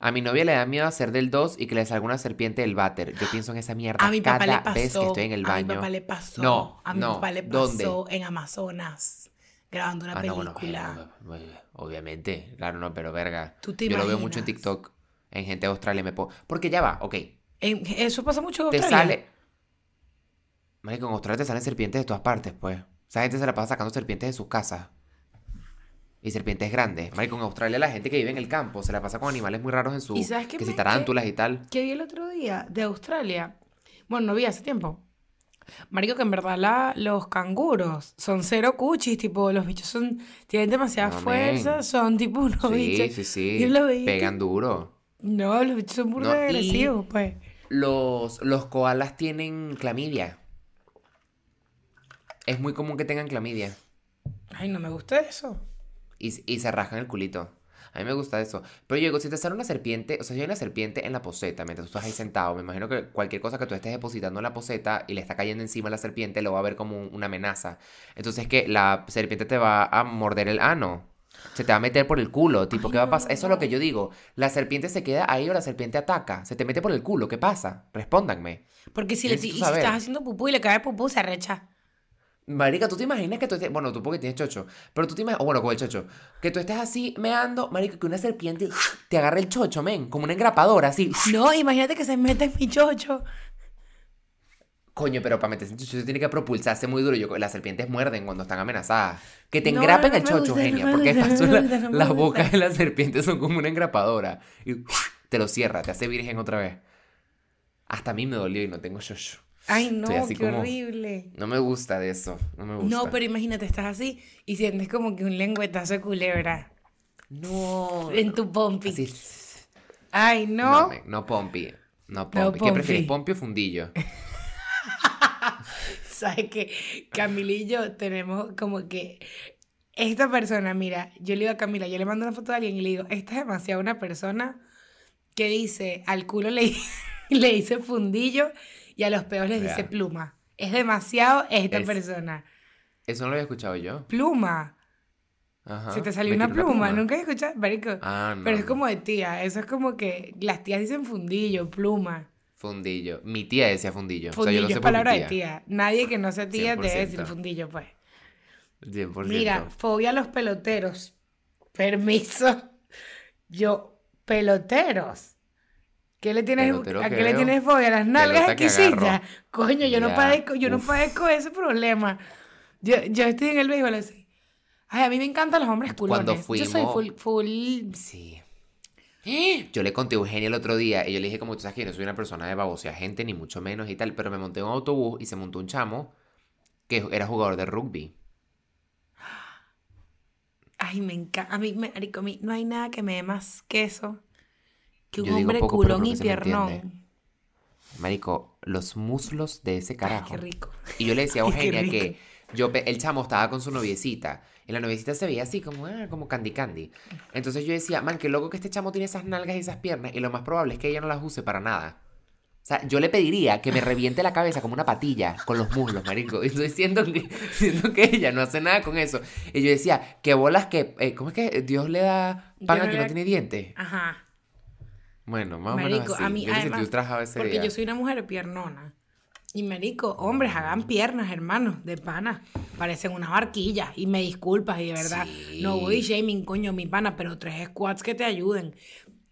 A mi novia le da miedo hacer del 2 y que le salga una serpiente del váter. Yo pienso en esa mierda A mi papá le cada pasó. vez que estoy en el A mi baño. papá le pasó. No, a mi no, papá le pasó ¿dónde? en Amazonas. Grabando una Ah, no, bueno, película. obviamente, claro, no, pero verga. ¿Tú te Yo lo veo mucho en? TikTok, en gente de Australia. Me po- Porque ya va, ok. En- eso pasa mucho en Te Australia. sale. Marico, en Australia te salen serpientes de todas partes, pues. Esa gente se la pasa sacando serpientes de sus casas. Y serpientes grandes. Marico, en Australia la gente que vive en el campo se la pasa con animales muy raros en su. ¿Y sabes qué que si tarántulas y tal. que vi el otro día de Australia. Bueno, no vi hace tiempo. Marico, que en verdad la- los canguros son cero cuchis, tipo, los bichos son, tienen demasiada No, fuerza, son tipo unos Sí, bichos. sí, sí. Veía Pegan que- duro. No, los bichos son muy No, agresivos, pues. Los, los koalas tienen clamidia. Es muy común que tengan clamidia. Ay, no me gusta eso. Y, y se rascan el culito. A mí me gusta eso. Pero yo digo, si te sale una serpiente, o sea, si hay una serpiente en la poseta, mientras tú estás ahí sentado, me imagino que cualquier cosa que tú estés depositando en la poseta y le está cayendo encima a la serpiente, lo va a ver como un- una amenaza. Entonces que la serpiente te va a morder el ano. Se te va a meter por el culo, tipo, Ay, ¿qué va a pasar? no, Eso es lo que yo digo. La serpiente se queda ahí o la serpiente ataca. Se te mete por el culo, ¿qué pasa? Respóndanme. Porque si, le, y si estás haciendo pupú y le cae pupú, se arrecha. Marica, ¿tú te imaginas que tú estés... Bueno, tú porque tienes chocho. Pero tú te imaginas... O bueno, con el chocho. Que tú estés así meando, marica, que una serpiente <sniffs> te agarre el chocho, men. Como una engrapadora, así. <sniffs> No, imagínate que se mete en mi chocho. Coño, pero para meterse en chocho tiene que propulsarse muy duro. Yo, las serpientes muerden cuando están amenazadas. Que te No, engrapen no el chocho, gusta, genia. Porque gusta, la- las bocas de las serpientes son como una engrapadora. Y <sniffs> te lo cierra, te hace virgen otra vez. Hasta a mí me dolió y no tengo chocho. Ay, no, qué como- horrible. No me gusta de eso. No me gusta. No, pero imagínate, estás así y sientes como que un lengüetazo de culebra No. en tu pompi. Así. Ay, No, no. Pompi. No No, Pompi. ¿Qué prefieres, Pompi. O Fundillo? <laughs> Sabes que Camila y yo tenemos como que esta persona, mira, yo le digo a Camila, yo le mando una foto de alguien y le digo, esta es demasiado una persona que dice, al culo le, <laughs> le dice fundillo y a los peos les dice pluma. Es demasiado esta Es- persona. Eso no lo había escuchado yo. Pluma. Ajá. Se te salió ¿Me una pluma, nunca he escuchado, marico. Ah, no. Pero es como de tía, eso es como que las tías dicen fundillo, pluma. Fundillo. Mi tía decía fundillo. Fundillo o sea, yo lo sé es palabra de tía. Nadie que no sea tía debe decir 100%. fundillo, pues. 100%. Mira, fobia a los peloteros. Permiso. Yo peloteros. ¿Qué le tienes, ¿A que qué le tienes fobia? ¿A las nalgas que exquisitas? Coño, yo no padezco, yo no padezco ese problema. Yo, yo estoy en el béisbol así. Ay, a mí me encantan los hombres culones. Cuando Yo soy fuimos- full, full... Sí. Yo le conté a Eugenia el otro día y yo le dije, como tú sabes que yo no soy una persona de babosear gente, ni mucho menos y tal, pero me monté en un autobús y se montó un chamo que era jugador de rugby. Ay, me encanta. A mí, me, no hay nada que me dé más queso que un Yo digo hombre poco, pero culón y piernón. Marico, los muslos de ese Ay, carajo. qué rico. Y yo le decía a <laughs> qué Eugenia que yo, el chamo estaba con su noviecita. Y la noviecita se veía así como, ah, como candy candy. Entonces yo decía, man, qué loco que este chamo tiene esas nalgas y esas piernas. Y lo más probable es que ella no las use para nada. O sea, yo le pediría que me reviente la cabeza como una patilla con los muslos, marico. <laughs> Y estoy diciendo que, siento que ella no hace nada con eso. Y yo decía, que bolas que... eh, ¿Cómo es que Dios le da pan Dios a que da- no tiene dientes? Ajá. Bueno, más o menos así. a mí, yo además, ese porque día. yo soy una mujer piernona. Y marico, hombres, hagan piernas, hermanos, de pana. Parecen una barquilla. Y me disculpas, y de verdad, no voy shaming, coño, mi pana, pero tres squats que te ayuden.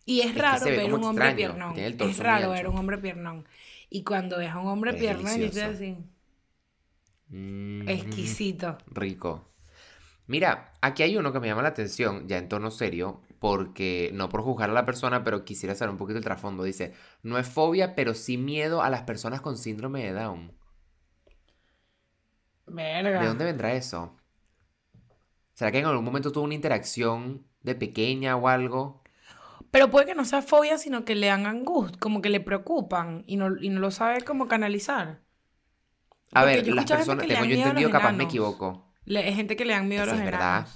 Y es, raro ver un hombre extraño, piernón. Es raro ver un hombre piernón. Y cuando ves a un hombre piernón, delicioso. así, Mm, exquisito. Rico. Mira, aquí hay uno que me llama la atención, ya en tono serio, porque no por juzgar a la persona, pero quisiera saber un poquito el trasfondo. Dice, no es fobia, pero sí miedo a las personas con síndrome de Down. Verga. ¿De dónde vendrá eso? ¿Será que en algún momento tuvo una interacción de pequeña o algo? Pero puede que no sea fobia, sino que le dan angustia, como que le preocupan y no, y no lo sabe cómo canalizar. A Porque ver, las personas, tengo yo entendido, capaz me enanos. equivoco. Le- hay gente que le dan miedo a los es verdad.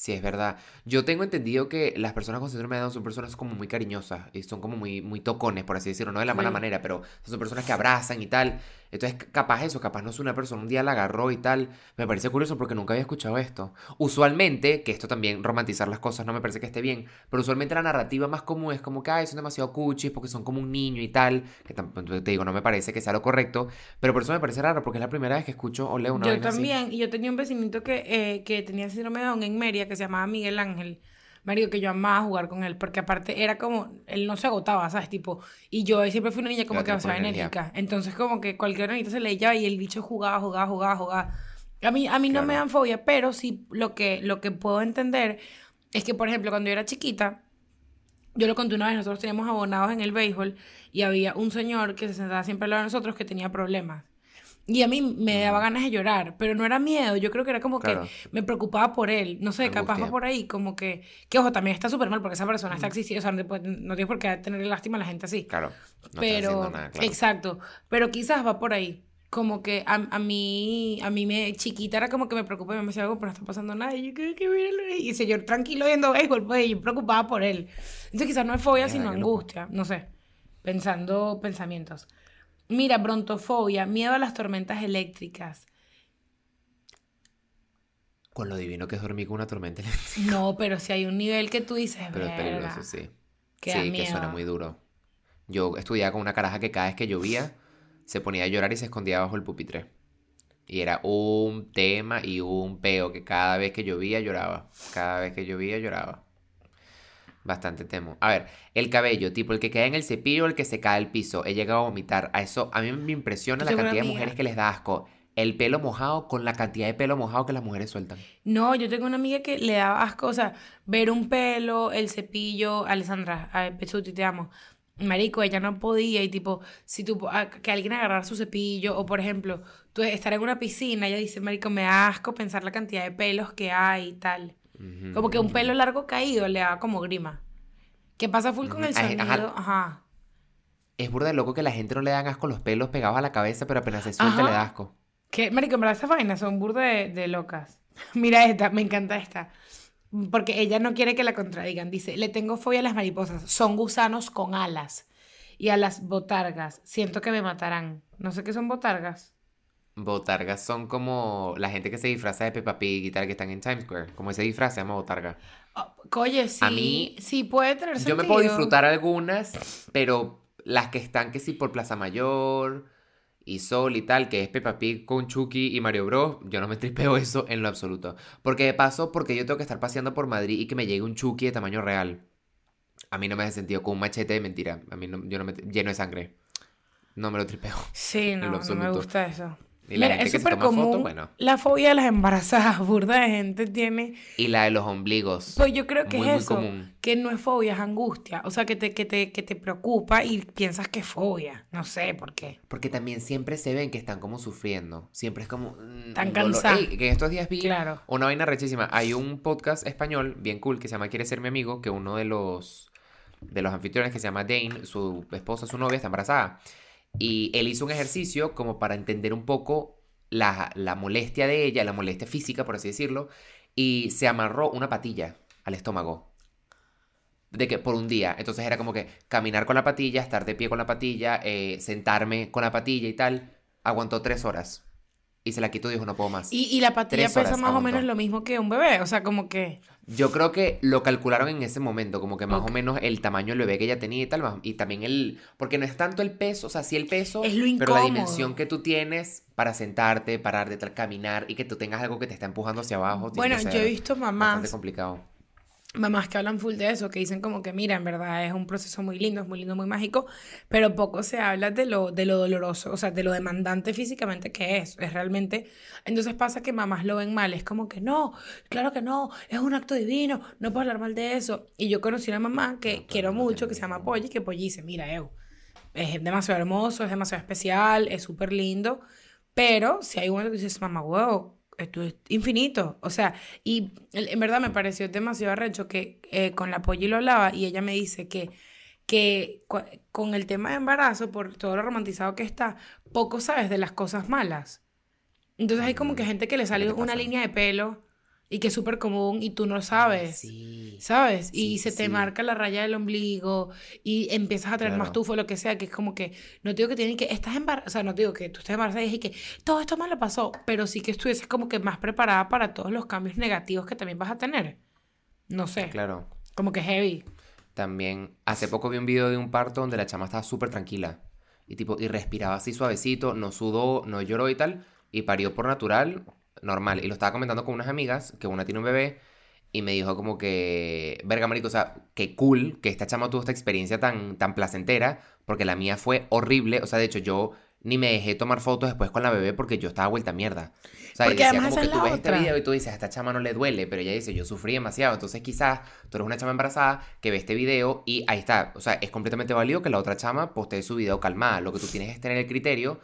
Sí, es verdad. Yo tengo entendido que las personas con síndrome de Down son personas como muy cariñosas y son como muy, muy tocones, por así decirlo, no de la mala Sí. manera, pero son personas que abrazan y tal. Entonces, capaz eso, capaz no es una persona, un día la agarró y tal. Me parece curioso porque nunca había escuchado esto. Usualmente, que esto también, romantizar las cosas no me parece que esté bien, pero usualmente la narrativa más común es como que, ay, son demasiado cuchis porque son como un niño y tal, que tam- te digo, no me parece que sea lo correcto, pero por eso me parece raro porque es la primera vez que escucho o leo una Yo así. también, y yo tenía un vecinito que, eh, que tenía síndrome de Down en Mérida que se llamaba Miguel Ángel. Mario, que yo amaba jugar con él, porque aparte era como, él no se agotaba, ¿sabes? Tipo, y yo siempre fui una niña como que demasiado enérgica. Entonces, como que cualquier niñita se le echaba y el bicho jugaba, jugaba, jugaba, jugaba. A mí, a mí no me dan fobia, pero sí lo que, lo que puedo entender es que, por ejemplo, cuando yo era chiquita, yo lo conté una vez, nosotros teníamos abonados en el béisbol y había un señor que se sentaba siempre al lado de nosotros que tenía problemas. Y a mí me daba ganas de llorar, pero no era miedo, yo creo que era como Claro. que me preocupaba por él, no sé, capaz va por ahí, como que, que ojo, también está súper mal porque esa persona está existiendo, o sea, no, no tienes por qué tener lástima a la gente así. Claro, no pero, haciendo nada, claro. exacto, pero quizás va por ahí. Como que a, a mí, a mí me, chiquita era como que me preocupé, me decía algo, pero no está pasando nada. Y yo, ¿qué, qué míralo ahí?". Y el señor tranquilo viendo béisbol, pues, y yo preocupada por él. Entonces quizás no es fobia, sino angustia, no sé, pensando pensamientos. Mira, brontofobia, miedo a las tormentas eléctricas. Con lo divino que es dormir con una tormenta eléctrica. No, pero si hay un nivel que tú dices, Pero es peligroso, sí. que sí, que suena muy duro. Yo estudiaba con una caraja que cada vez que llovía se ponía a llorar y se escondía bajo el pupitre. Y era un tema y un peo que cada vez que llovía lloraba. Cada vez que llovía lloraba. Bastante temo. A ver, el cabello, tipo el que cae en el cepillo o el que se cae al piso. He llegado a vomitar. A eso, a mí me impresiona la cantidad de mujeres que les da asco. El pelo mojado con la cantidad de pelo mojado que las mujeres sueltan. No, yo tengo una amiga que le daba asco, o sea, ver un pelo, el cepillo, Alessandra, a Pechuti, te amo. Marico, ella no podía y tipo, si tú, a- que alguien agarrara su cepillo o por ejemplo, tú estar en una piscina, ella dice, Marico, me da asco pensar la cantidad de pelos que hay y tal. Como que un pelo largo caído le da como grima. ¿Qué pasa full con el ajá. sonido? Ajá. Es burda de loco que la gente no le dan asco los pelos pegados a la cabeza, pero apenas se suelta Ajá. le da asco. Que, marico, en verdad esas vainas son burda de, de locas. <laughs> Mira esta, me encanta esta. Porque ella no quiere que la contradigan. Dice, le tengo fobia a las mariposas. Son gusanos con alas. Y a las botargas. Siento que me matarán. No sé qué son botargas. Botargas son como la gente que se disfraza de Peppa Pig y tal, que están en Times Square. Como ese disfraz se llama botarga. Oh, oye, sí. A mí- sí puede tener Yo sentido. me puedo disfrutar algunas, pero las que están que sí por Plaza Mayor y Sol y tal, que es Peppa Pig con Chucky y Mario Bros, yo no me tripeo eso en lo absoluto. Porque de paso, porque yo tengo que estar paseando por Madrid y que me llegue un Chucky de tamaño real. A mí no me hace sentido con un machete de mentira. A mí no, yo no me lleno de sangre. No me lo tripeo. Sí, en no, no me gusta eso. Y la Mira, gente es que se toma foto, común bueno. la fobia de las embarazadas, <laughs> burda de gente tiene. Y la de los ombligos. Pues yo creo que Muy, es eso, común. que no es fobia, es angustia. O sea, que te, que, te, que te preocupa y piensas que es fobia. No sé por qué. Porque también siempre se ven que están como sufriendo. Siempre es como. dolor. cansados. Ey, que en estos días vi Claro. una vaina rechísima. Hay un podcast español bien cool que se llama Quiere ser mi amigo. Que uno de los, de los anfitriones que se llama Dane, su esposa, su novia, está embarazada. Y él hizo un ejercicio como para entender un poco la, la molestia de ella, la molestia física, por así decirlo. Y se amarró una patilla al estómago. De que por un día. Entonces era como que caminar con la patilla, estar de pie con la patilla, eh, sentarme con la patilla y tal. Aguantó tres horas. Y se la quitó y dijo, no puedo más. Y, y la patilla pesa más o menos lo mismo que un bebé. O sea, como que. Yo creo que lo calcularon en ese momento, como que más o menos el tamaño del bebé que ella tenía y tal, y también el, porque no es tanto el peso, o sea, sí el peso, Es lo pero la dimensión que tú tienes para sentarte, parar de tal, caminar y que tú tengas algo que te está empujando hacia abajo. Bueno, yo he visto mamás complicado. Mamás que hablan full de eso, que dicen como que, mira, en verdad es un proceso muy lindo, es muy lindo, muy mágico, pero poco se habla de lo, de lo doloroso, o sea, de lo demandante físicamente que es, es realmente, entonces pasa que mamás lo ven mal, es como que no, claro que no, es un acto divino, no puedo hablar mal de eso, y yo conocí una mamá que quiero mucho, que se llama Polly, que Polly dice, mira, Eu, es demasiado hermoso, es demasiado especial, es súper lindo, pero si hay un momento que dices, mamá, wow, esto es infinito. O sea, y en verdad me pareció demasiado arrecho que eh, con la Polly lo hablaba y ella me dice que, que con el tema de embarazo, por todo lo romantizado que está, poco sabes de las cosas malas. Entonces hay como que gente que le sale una línea de pelo y que es súper común y tú no sabes. Sí. ¿Sabes? Sí, y se te sí. marca la raya del ombligo y empiezas a tener más tufo, lo que sea, que es como que, no te digo que tienen que, estás embarazada, o sea, no te digo que tú estés embarazada y que todo esto mal le pasó, pero sí que estuvieses como que más preparada para todos los cambios negativos que también vas a tener. No sé, Claro. como que heavy. También, hace poco vi un video de un parto donde la chama estaba súper tranquila. Y tipo, y respiraba así suavecito, no sudó, no lloró y tal. Y parió por natural, normal. Y lo estaba comentando con unas amigas, que una tiene un bebé. Y me dijo como que, verga, marico, o sea, qué cool que esta chama tuvo esta experiencia tan, tan placentera. Porque la mía fue horrible. O sea, de hecho, yo ni me dejé tomar fotos después con la bebé porque yo estaba vuelta a mierda. O sea, y Porque decía como que tú ves este otra. video y tú dices, a esta chama no le duele, pero ella dice, yo sufrí demasiado. Entonces quizás tú eres una chama embarazada que ve este video y ahí está. O sea, es completamente válido que la otra chama postee su video calmada. Lo que tú tienes es tener el criterio,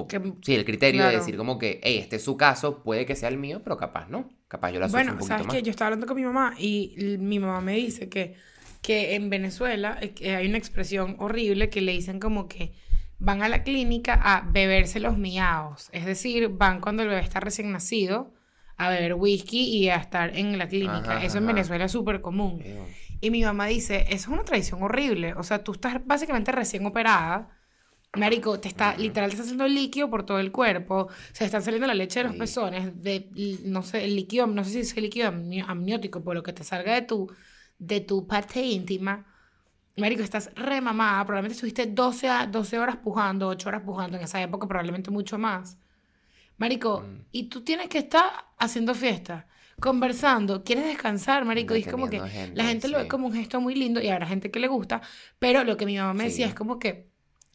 o Que- sí, el criterio de claro. decir como que, hey, este es su caso, puede que sea el mío, pero capaz no. Capaz yo la Bueno, un sabes que yo estaba hablando con mi mamá y mi mamá me dice que, que en Venezuela eh, que hay una expresión horrible que le dicen como que van a la clínica a beberse los miaos. Es decir, van cuando el bebé está recién nacido a beber whisky y a estar en la clínica. Ajá, Eso en ajá. Venezuela es súper común. Y mi mamá dice, eso es una tradición horrible. O sea, tú estás básicamente recién operada. Marico, te está, literal, te está haciendo líquido por todo el cuerpo. Se están saliendo la leche de los Sí. pezones, de, no sé, el líquido, no sé si es el líquido amni- amniótico, por lo que te salga de tu, de tu parte íntima. Marico, estás remamada. Probablemente estuviste 12, a- 12 horas pujando, 8 horas pujando en esa época, probablemente mucho más. Marico, Mm. y tú tienes que estar haciendo fiesta, conversando, quieres descansar, marico, y es como que gente, la gente lo ve como un gesto muy lindo y habrá gente que le gusta, pero lo que mi mamá me decía Sí. es como que,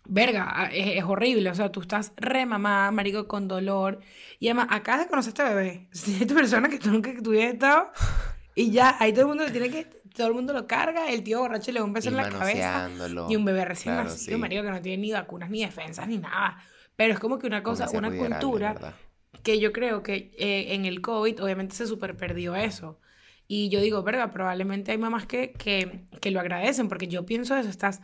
verga, ah, es, es horrible, o sea, tú estás remamada, marico, con dolor, y además acabas de conocer a este bebé, <laughs> es esta persona que tú nunca tuvieras estado, y ya, ahí todo el mundo le tiene que, todo el mundo lo carga, el tío borracho le da un beso Y en la cabeza, y un bebé recién Claro, nacido, sí. marico, que no tiene ni vacunas, ni defensas, ni nada, pero es como que una cosa, una cultura que yo creo que eh, en el COVID obviamente se super perdió eso. Y yo digo, verga, probablemente hay mamás que, que, que lo agradecen, porque yo pienso eso, estás...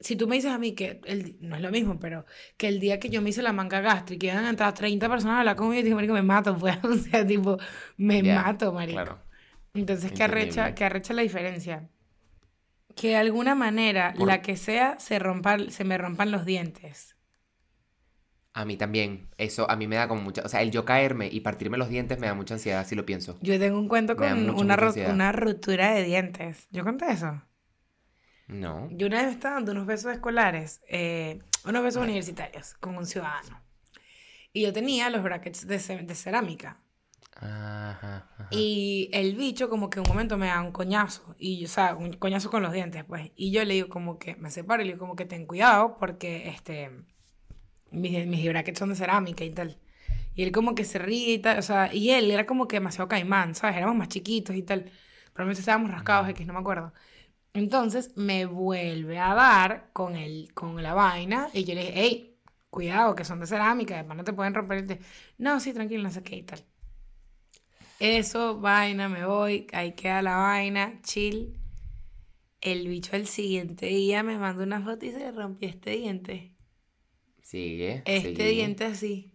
Si tú me dices a mí que, el, no es lo mismo, pero que el día que yo me hice la manga gástrica y iban a entrar 30 personas a hablar conmigo, yo dije, marico, me mato, pues, <laughs> o sea, tipo, me mato, marico. Claro. Entonces, ¿qué arrecha, qué arrecha la diferencia? Que de alguna manera, Por- la que sea, se, rompan, se me rompan los dientes. A mí también. Eso a mí me da como mucha. O sea, el yo caerme y partirme los dientes me da mucha ansiedad si lo pienso. Yo tengo un cuento con una, mucha ro- ansiedad. una rotura de dientes. ¿Yo conté eso? No. Yo una vez estaba dando unos besos escolares, eh, unos besos Ay. universitarios con un ciudadano. Y yo tenía los brackets de, de cerámica. Ajá, ajá. Y el bicho como que un momento me da un coñazo, y, o sea, un coñazo con los dientes, pues. Y yo le digo como que, me separo y le digo como que ten cuidado porque, este, mis, mis brackets son de cerámica y tal. Y él como que se ríe y tal, o sea, y él era como que demasiado caimán, ¿sabes? Éramos más chiquitos y tal. Probablemente estábamos rascados, X, no me acuerdo. Entonces me vuelve a dar con, el, con la vaina y yo le dije, hey, cuidado, que son de cerámica, además no te pueden romper el... te-". No, sí, tranquilo, no sé qué y tal. Eso, vaina, me voy, ahí queda la vaina, chill. El bicho el siguiente día me mandó una foto y se le rompió este diente. Sigue. Este diente así.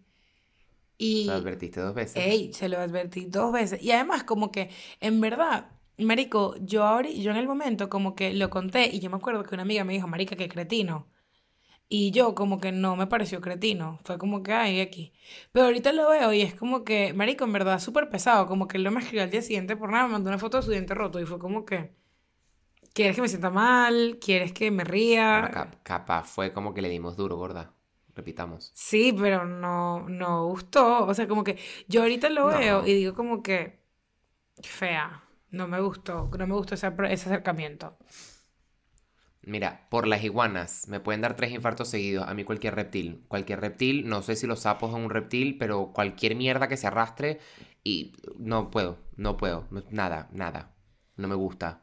Y... Lo advertiste dos veces. Ey, se lo advertí dos veces. Y además, como que, en verdad, Marico, yo ahora, yo en el momento como que lo conté y yo me acuerdo que una amiga me dijo, Marica, qué cretino. Y yo como que no me pareció cretino. Fue como que, ay, aquí. Pero ahorita lo veo y es como que, Marico, en verdad, súper pesado. Como que él no me escribió al día siguiente por nada, me mandó una foto de su diente roto y fue como que, ¿quieres que me sienta mal? ¿Quieres que me ría? Bueno, cap- capaz fue como que le dimos duro, gorda. Repitamos. Sí, pero no, no gustó. O sea, como que yo ahorita lo No. veo y digo como que fea. No me gustó. No me gustó ese, ese acercamiento. Mira, por las iguanas me pueden dar tres infartos seguidos. A mí cualquier reptil. Cualquier reptil, no sé si los sapos son un reptil, pero cualquier mierda que se arrastre y no puedo, no puedo. Nada, nada. No me gusta.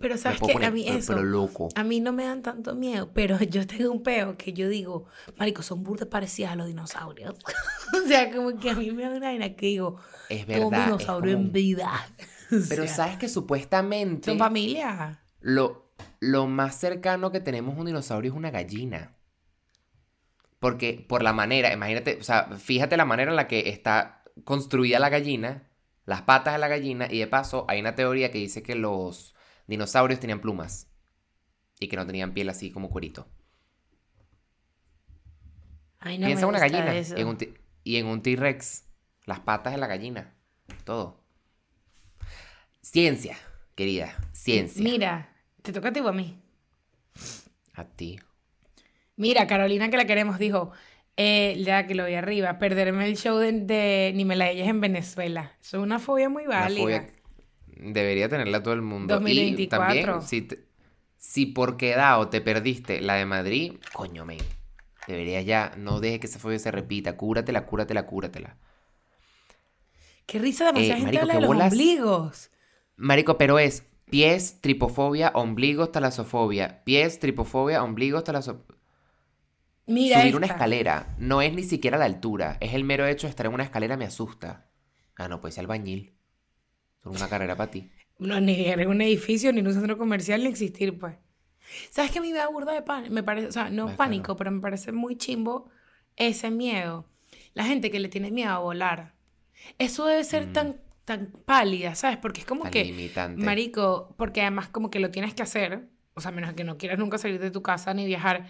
Pero sabes que a mí eso, pero loco. a mí no me dan tanto miedo, pero <laughs> yo tengo un peo que yo digo, marico, son burdas parecidas a los dinosaurios. <laughs> o sea, como que a mí me da una vaina que digo, Es como un verdad. es dinosaurio como en un- <laughs> O Pero sea, sabes que supuestamente son familia. lo, lo más cercano que tenemos a un dinosaurio es una gallina. Porque por la manera, imagínate, o sea, fíjate la manera en la que está construida la gallina, las patas de la gallina, y de paso hay una teoría que dice que los dinosaurios tenían plumas y que no tenían piel así como cuerito. Ay, no Piensa me en una gusta gallina eso. en un ti- y en un T-Rex, las patas de la gallina, todo. Ciencia, querida, ciencia. Mira, te toca a ti o a mí. A ti. Mira, Carolina, que la queremos, dijo, eh, ya que lo vi arriba, perderme el show de, de Ni me la elles en Venezuela. Eso es una fobia muy válida. fobia debería tenerla todo el mundo. Y 2024. también, si, te- si por quedado te perdiste la de Madrid, coño, men. Debería ya, no deje que esa fobia se repita. Cúratela, cúratela, cúratela. Qué risa, demasiada Eh, gente marico, habla qué de los bolas. ombligos. Marico, pero es pies, tripofobia, ombligos, talasofobia. Pies, tripofobia, ombligos, talasofobia. Mira Subir una escalera no es ni siquiera la altura. Es el mero hecho de estar en una escalera me asusta. Ah, no, pues albañil. Son una carrera para ti. No, ni en un edificio, ni en un centro comercial, ni existir, pues. ¿Sabes qué a mí me da burda de pánico? Me parece, o sea, no pánico, pero me parece muy chimbo ese miedo. La gente que le tiene miedo a volar. Eso debe ser Mm. tan, tan pálida, ¿sabes? Porque es como Tan que, limitante. marico, porque además como que lo tienes que hacer, o sea, menos que no quieras nunca salir de tu casa ni viajar,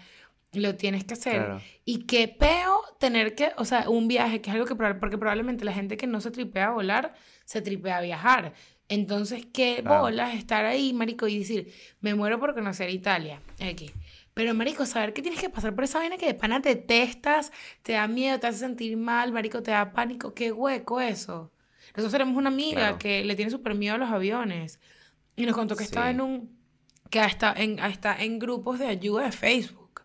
lo tienes que hacer. Claro. Y qué peo tener que, o sea, un viaje, que es algo que, porque probablemente la gente que no se tripea a volar, se tripea a viajar. Entonces, qué Claro. bolas estar ahí, marico, y decir, me muero por conocer Italia. Aquí. Pero, marico, saber que tienes que pasar por esa vaina que de pana te testas, te da miedo, te hace sentir mal, marico, te da pánico, qué hueco eso. Nosotros tenemos una amiga Claro. que le tiene súper miedo a los aviones y nos contó que estaba Sí. en un, que está en, grupos de ayuda de Facebook.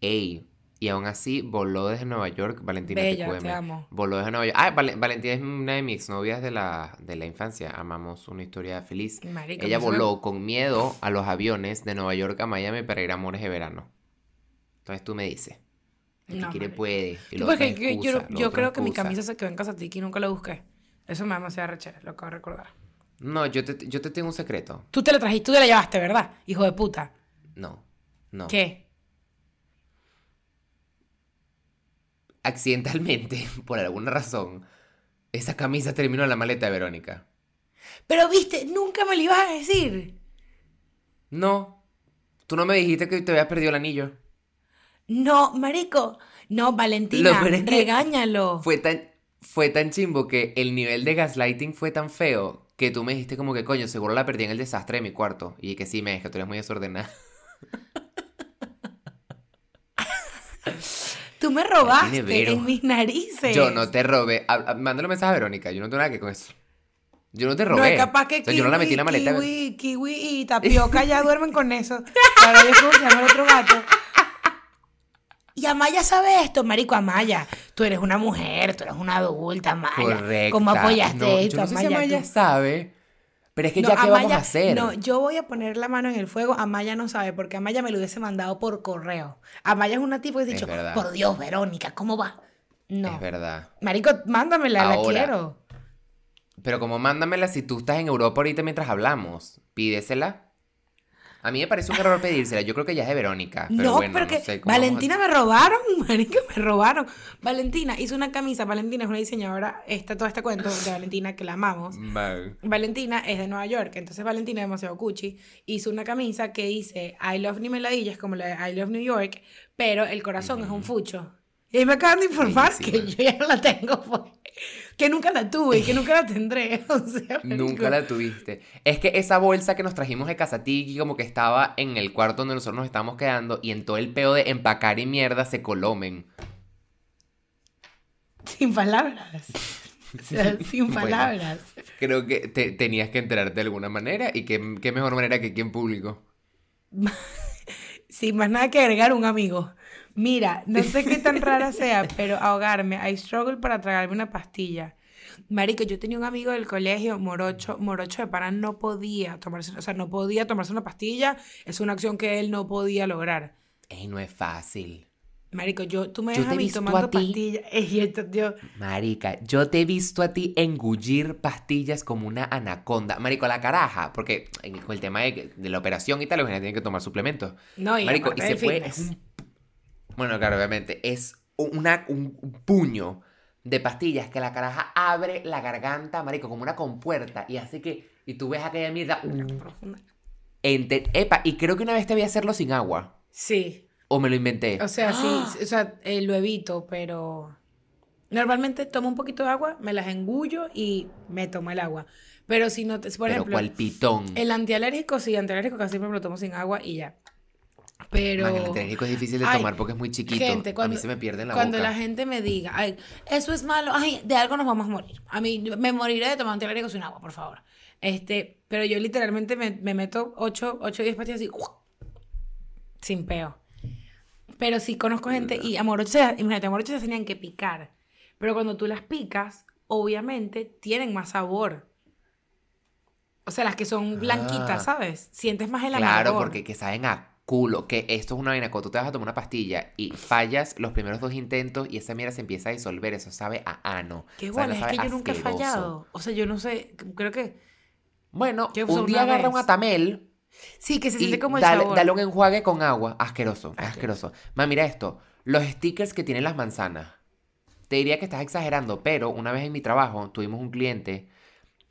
Ey, y aún así voló desde Nueva York Valentina Bella, TQM. te amo. Voló desde Nueva York. Ah, Val- Valentina es una de mis exnovias de la, de la infancia. Amamos una historia feliz. Marico, Ella suena- voló con miedo a los aviones de Nueva York a Miami para ir a Amores de Verano. Entonces tú me dices. El que No, quiere marico. puede. Y lo porque yo, creo que mi camisa se quedó en casa tiki y nunca la busqué. Eso me da demasiada rechera, lo acabo de recordar. No, yo te, yo te tengo un secreto. Tú te la trajiste, tú te la llevaste, ¿verdad? Hijo de puta. No, no. ¿Qué? Accidentalmente, <laughs> por alguna razón, esa camisa terminó en la maleta de Verónica. Pero viste, nunca me lo ibas a decir. No. Tú no me dijiste que te habías perdido el anillo. No, marico. No, Valentina, Lo peor es que regáñalo. Fue tan, fue tan chimbo que el nivel de gaslighting fue tan feo que tú me dijiste como que, coño, seguro la perdí en el desastre de mi cuarto. Y que sí, me es que tú eres muy desordenada. <laughs> Tú me robaste en mis narices. Yo no te robé. Mándale un mensaje a Verónica. Yo no tengo nada que ver con eso. Yo no te robé. No, es capaz que kiwi, yo no la metí en la maleta. Kiwi, kiwi y tapioca ya duermen con eso. Ahora yo cómo se llama el otro gato. Y Amaya sabe esto, marico, Amaya. Tú eres una mujer, tú eres una adulta, Amaya. Correcto. ¿Cómo apoyaste esto, yo no sé Amaya? Si Amaya sabe. Pero es que ya qué vamos a hacer. No, yo voy a poner la mano en el fuego. Amaya no sabe, porque Amaya me lo hubiese mandado por correo. Amaya es una tipo que ha dicho, por Dios, Verónica, ¿cómo va? No. Es verdad. Marico, mándamela, la quiero. Pero como mándamela si tú estás en Europa ahorita mientras hablamos. Pídesela. A mí me parece un error pedírsela. Yo creo que ya es de Verónica. Pero no, bueno, pero que Valentina me robaron, <laughs> marico, me robaron. Valentina hizo una camisa. Valentina es una diseñadora. Está todo este cuento de Valentina que la amamos. <laughs> Valentina es de Nueva York. Entonces Valentina es demasiado cuchi. Hizo una camisa que dice I love Nimeladillas como la de I love New York, pero el corazón es un fucho. Y me acaban de informar que yo ya no la tengo. <laughs> Pues. Que nunca la tuve y que nunca la tendré. <laughs> O sea, nunca la tuviste. Es que esa bolsa que nos trajimos de Casatiki como que estaba en el cuarto donde nosotros nos estábamos quedando y en todo el peo de empacar y mierda se colomen. Sin palabras. <laughs> sin palabras. creo que te, tenías que enterarte de alguna manera y qué, qué mejor manera que aquí en público. <laughs> sin más nada que agregar, un amigo. Mira, no sé qué tan rara <laughs> sea, pero ahogarme. I struggle para tragarme una pastilla. Marico, yo tenía un amigo del colegio, Morocho, Morocho de Pana no podía tomarse, o sea, no podía tomarse una pastilla. Es una acción que él no podía lograr. Ey, no es fácil. Marico, yo, tú me ves a mí tomando pastillas. <laughs> Marica, yo te he visto a ti engullir pastillas como una anaconda. Marico, la caraja, porque con el tema de, la operación y tal, los tienen que tomar suplementos. No, y Marico, y se fue, es un bueno, claro, obviamente. Es una, un, puño de pastillas que la caraja abre la garganta, marico, como una compuerta. Y hace que. Y tú ves aquella mierda. Epa, y creo que una vez te voy a hacerlo sin agua. Sí. ¿O me lo inventé? O sea, sí. O sea, eh, lo evito, pero. Normalmente tomo un poquito de agua, me las engullo y me tomo el agua. Pero si no, te, por pero ejemplo. pitón. El antialérgico, sí, antialérgico casi siempre me lo tomo sin agua y ya. Pero. el antialérgico es difícil de tomar porque es muy chiquito. Gente, cuando, a mí se me pierde en la cuando la gente me diga, ay, eso es malo, ay, de algo nos vamos a morir. A mí me moriré de tomar antialérgico sin agua, por favor. Este, pero yo literalmente me, meto 8 o 10 pastillas así, sin peo. Pero sí conozco gente y amorochas, imagínate, amorochas se tenían que picar. Pero cuando tú las picas, obviamente tienen más sabor. O sea, las que son blanquitas, ah. ¿sabes? Sientes más el amargor. Claro, porque que saben a culo, que esto es una vaina, cuando tú te vas a tomar una pastilla y fallas los primeros dos intentos y esa mierda se empieza a disolver, eso sabe a ano. Qué bueno, es que yo nunca he fallado. O sea, yo no sé, creo que... Bueno, un día agarra un atamel. Sí, que se siente como el dale, sabor. Dale un enjuague con agua. Asqueroso, asqueroso. Ma, mira esto. Los stickers que tienen las manzanas. Te diría que estás exagerando, pero una vez en mi trabajo tuvimos un cliente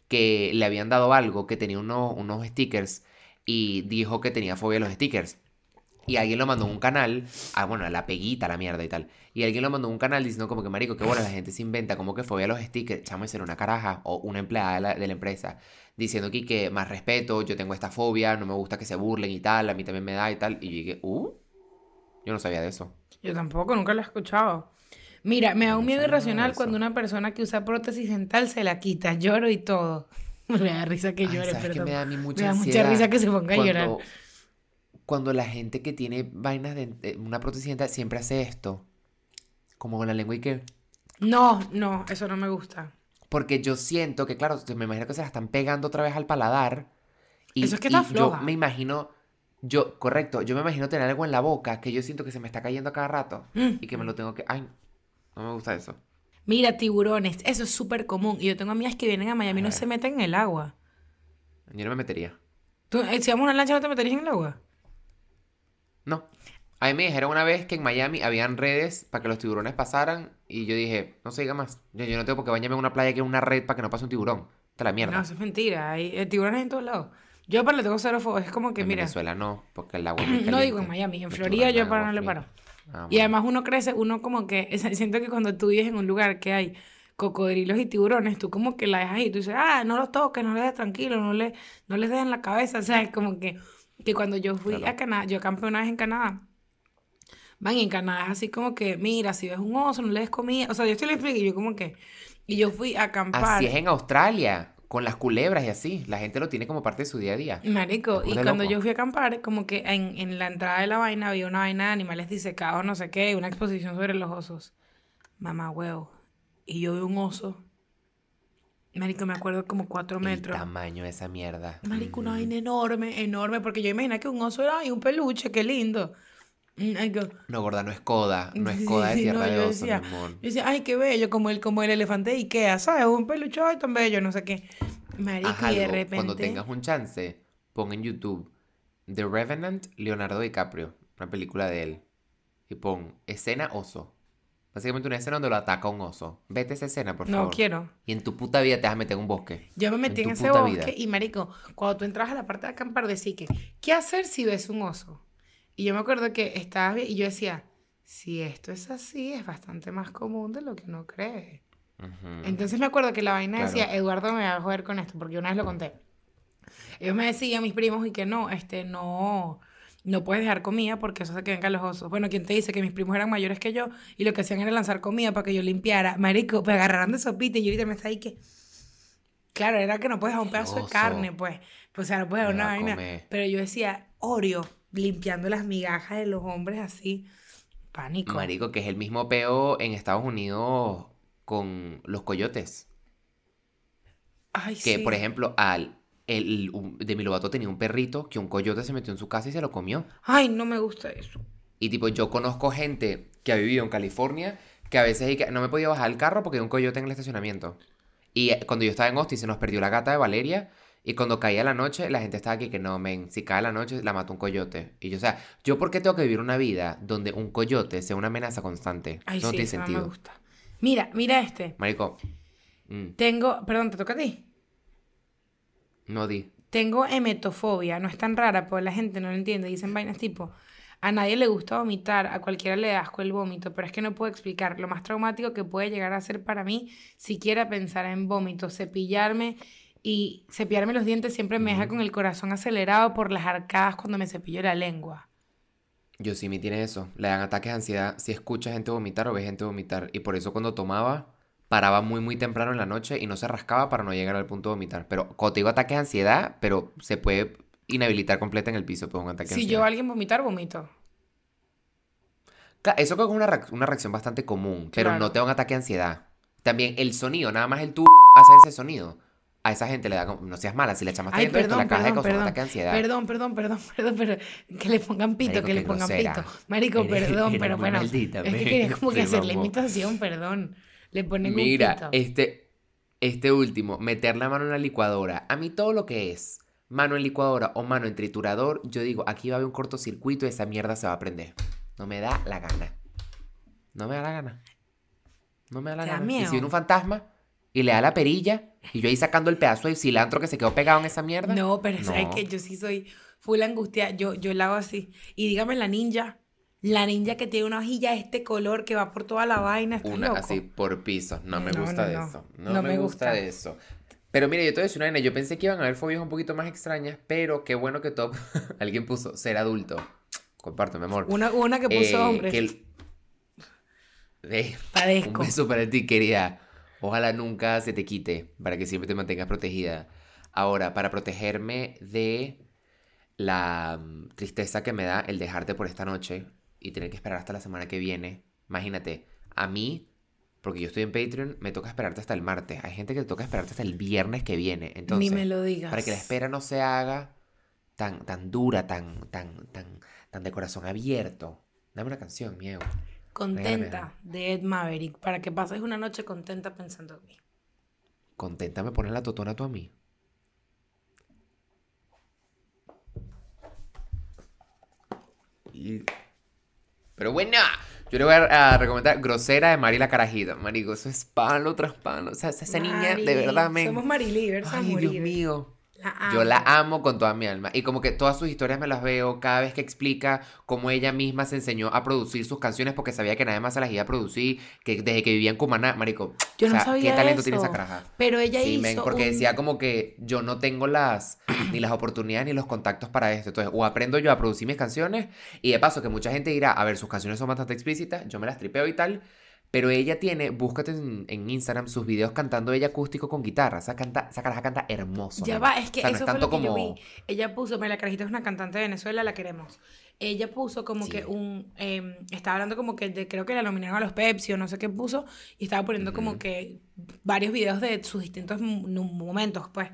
que le habían dado algo, que tenía unos, unos stickers y dijo que tenía fobia a los stickers. Y alguien lo mandó a un canal, ah, bueno, la peguita, la mierda y tal. Y alguien lo mandó a un canal diciendo como que, marico, qué bueno, la gente se inventa como que fobia a los stickers. Chamo, ser una caraja o una empleada de la, empresa diciendo que, que más respeto, yo tengo esta fobia, no me gusta que se burlen y tal, a mí también me da y tal. Y yo dije, uh, yo no sabía de eso. Yo tampoco, nunca lo he escuchado. Mira, me da un miedo irracional cuando una persona que usa prótesis dental se la quita, lloro y todo. <laughs> me da risa que llore, perdón. me da, a mí mucha, me da mucha risa que se ponga a llorar cuando la gente que tiene vainas de, una prótesis dental siempre hace esto. Como con la lengua y que... No, no, eso no me gusta. Porque yo siento que, claro, me imagino que se la están pegando otra vez al paladar. Y, eso es que está floja. Yo me imagino, yo, correcto, yo me imagino tener algo en la boca que yo siento que se me está cayendo a cada rato. Mm. Y que me lo tengo que... Ay, no me gusta eso. Mira, tiburones, eso es súper común. Y yo tengo amigas que vienen a Miami y no se meten en el agua. Yo no me metería. ¿Tú, eh, si vamos a una lancha, no te meterías en el agua? No. A mí me dijeron una vez que en Miami habían redes para que los tiburones pasaran y yo dije, no se diga más. Yo, no tengo por qué bañarme en una playa que es una red para que no pase un tiburón. Está la mierda. No, eso es mentira. Hay eh, tiburones en todos lados. Yo para le tengo cero fuego. Es como que, en mira. Venezuela no, porque el agua <clears throat> No digo en Miami. En Florida yo para no le paro. Ah, y además uno crece, uno como que. <laughs> Siento que cuando tú vives en un lugar que hay cocodrilos y tiburones, tú como que la dejas ahí. Tú dices, ah, no los toques, no les des tranquilo, no, le, no les des en la cabeza. O sea, es como que, que cuando yo fui a Canadá, yo acampé una vez en Canadá Van, y en Canadá es así como que, mira, si ves un oso, no le des comida. O sea, yo te lo explico y yo como que... Y yo fui a acampar. Así es en Australia, con las culebras y así. La gente lo tiene como parte de su día a día. Marico, y cuando loco. yo fui a acampar, como que en, en la entrada de la vaina había una vaina de animales disecados, no sé qué, una exposición sobre los osos. Mamá huevo. Y yo vi un oso. Marico, me acuerdo como cuatro El metros. tamaño de esa mierda. Marico, una vaina enorme, enorme, porque yo imaginé que un oso era ay, un peluche, qué lindo. Mm, No, gorda, no es coda. <laughs> No es Sí, coda de sí, tierra no, de yo oso, decía- mi amor. Yo decía, ay, qué bello, como el, como el elefante de Ikea, ¿sabes? Un peluche, ay, tan bello, no sé qué. Marico, y de algo, repente... Cuando tengas un chance, pon en YouTube The Revenant, Leonardo DiCaprio, una película de él. Y pon escena oso. Básicamente una escena donde lo ataca un oso. Vete esa escena, por No favor. quiero. Y en tu puta vida te vas a meter en un bosque. Yo me metí En en, ese bosque vida. y, marico, cuando tú entras a la parte de acampar, decís que, ¿qué hacer si ves un oso? Y yo me acuerdo que estaba bien y yo decía, si esto es así, es bastante más común de lo que uno cree. Ujú. Entonces me acuerdo que la vaina Claro. decía, Eduardo me va a joder con esto, porque una vez lo conté. Ellos me decían, mis primos, y que no, este, no, no puedes dejar comida porque eso hace que vengan los osos. Bueno, ¿quién te dice que mis primos eran mayores que yo y lo que hacían era lanzar comida para que yo limpiara? Marico, me agarraron de sopita y yo ahorita me está ahí que... Claro, era que no puedes dejar un pedazo de carne, pues. Pues, o sea, no puedes dejar una vaina. comer. Pero yo decía, Oreo, limpiando las migajas de los hombres así. Pánico. Marico, que es el mismo peo en Estados Unidos con los coyotes. Ay, Que, sí. por ejemplo, al el, un- Demi Lovato tenía un perrito que un coyote se metió en su casa y se lo comió. Ay, no me gusta eso. Y tipo, yo conozco gente que ha vivido en California que a veces no me podía bajar el carro porque hay un coyote en el estacionamiento. Y eh, cuando yo estaba en Austin se nos perdió la gata de Valeria y cuando caía la noche la gente estaba aquí que no, men, si cae la noche la mata un coyote. Y yo, o sea, ¿yo por qué tengo que vivir una vida donde un coyote sea una amenaza constante? Ay, no sí, tiene eso no me sentido. gusta. Mira, mira este. Marico, mm, Tengo, perdón, te toca a ti. No di. Tengo emetofobia, no es tan rara, porque la gente no lo entiende. Dicen vainas tipo, a nadie le gusta vomitar, a cualquiera le da asco el vómito, pero es que no puedo explicar lo más traumático que puede llegar a ser para mí siquiera pensar en vómito, cepillarme y cepillarme los dientes siempre me deja con el corazón acelerado por las arcadas cuando me cepillo la lengua. Yo sí me tiene eso. Le dan ataques de ansiedad si escucha gente vomitar o ve gente vomitar. Y por eso cuando tomaba, paraba muy muy temprano en la noche y no se rascaba para no llegar al punto de vomitar. Pero cuando te digo ataques de ansiedad, pero se puede inhabilitar completa en el piso por un ataque Si yo ansiedad. a alguien vomitar, vomito. Cla- Eso es una, reac- una reacción bastante común, pero Claro. no te da un ataque de ansiedad. También el sonido, nada más el tú <laughs> hacer ese sonido. A esa gente le da como, no seas mala, si le chamaste Ay, viendo esto, perdón, la caja de cosas, un perdón. ataque de ansiedad. Perdón, perdón, perdón, <laughs> perdón, pero que le pongan pito, Marico, que le pongan grosera. pito. Marico, Eres- perdón, eres pero bueno. maldita, es que quería como que Se hacer la imitación, perdón. Le ponen Mira, un este, este último, meter la mano en la licuadora. A mí todo lo que es mano en licuadora o mano en triturador, yo digo, aquí va a haber un cortocircuito y esa mierda se va a prender. No me da la gana. No me da la gana. No me da la Te da gana. Y si viene un fantasma y le da la perilla y yo ahí sacando el pedazo de cilantro que se quedó pegado en esa mierda. No, pero sabes No. que yo sí soy full angustia. Yo, yo la hago así. Y dígame la ninja. La ninja que tiene una hojilla de este color que va por toda la vaina. ¿Estás Una loco? así por piso. No me No, gusta no, eso. No, me, me gusta. gusta. de eso. Pero mire, yo te voy a decir una vaina, Yo pensé que iban a haber fobias un poquito más extrañas, pero qué bueno que top. <laughs> Alguien puso ser adulto. Comparto, mi amor. Una, una que puso Eh, hombres. que el- Eh, un Padezco. beso para ti, querida. Ojalá nunca se te quite, para que siempre te mantengas protegida. Ahora, para protegerme de la mm, tristeza que me da el dejarte por esta noche y tener que esperar hasta la semana que viene. Imagínate, a mí, porque yo estoy en Patreon, me toca esperarte hasta el martes. Hay gente que le toca esperarte hasta el viernes que viene. Entonces, Ni me lo digas. para que la espera no se haga tan, tan dura, tan, tan, tan, tan de corazón abierto. Dame una canción, miedo. Contenta de Ed Maverick. Para que pases una noche contenta pensando en mí. Contenta me pones la totona tú a mí. Y- Pero bueno, yo le voy a, a recomendar Grosera de Marila Carajito. Marico, eso es palo tras palo. O sea, esa, esa niña, de verdad, men. Somos Marilivers Ay. Dios mío. Yo la amo con toda mi alma. Y como que todas sus historias me las veo cada vez que explica cómo ella misma se enseñó a producir sus canciones porque sabía que nadie más se las iba a producir, que desde que vivía en Cumaná, marico. Yo no sabía ¿Qué talento tiene esa caraja? Pero ella sí, hizo porque un- decía como que yo no tengo las <clears throat> ni las oportunidades ni los contactos para esto. Entonces, o aprendo yo a producir mis canciones y de paso que mucha gente dirá, a ver, sus canciones son bastante explícitas, yo me las tripeo y tal, pero ella tiene, búscate en, en Instagram sus videos cantando ella acústico con guitarra. Esa, canta, esa caraja canta hermoso. Ya va, es que O sea, no eso es fue lo tanto que yo como- vi. Ella puso, mira, la carajita es una cantante de Venezuela, la queremos. Ella puso como Sí. que un, eh, estaba hablando como que de- creo que la nominaron a los Pepsi o no sé qué puso, y estaba poniendo como que varios videos de sus distintos momentos, pues.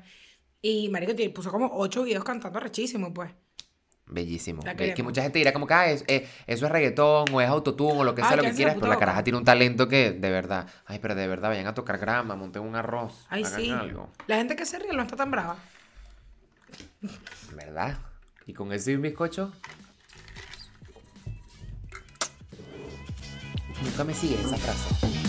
Y Marico puso como ocho videos cantando rechísimo, pues. Bellísimo. Que queremos. mucha gente dirá como que ah, es- eh, eso es reggaetón o es autotune o lo que Ay, sea, lo que quieras, pero la caraja tiene un talento que, de verdad, ay, pero de verdad, vayan a tocar grama, monten un arroz, Ay, hagan sí. algo, La gente que se ríe no está tan brava. ¿verdad? Y con un bizcocho, nunca me sigue esa frase.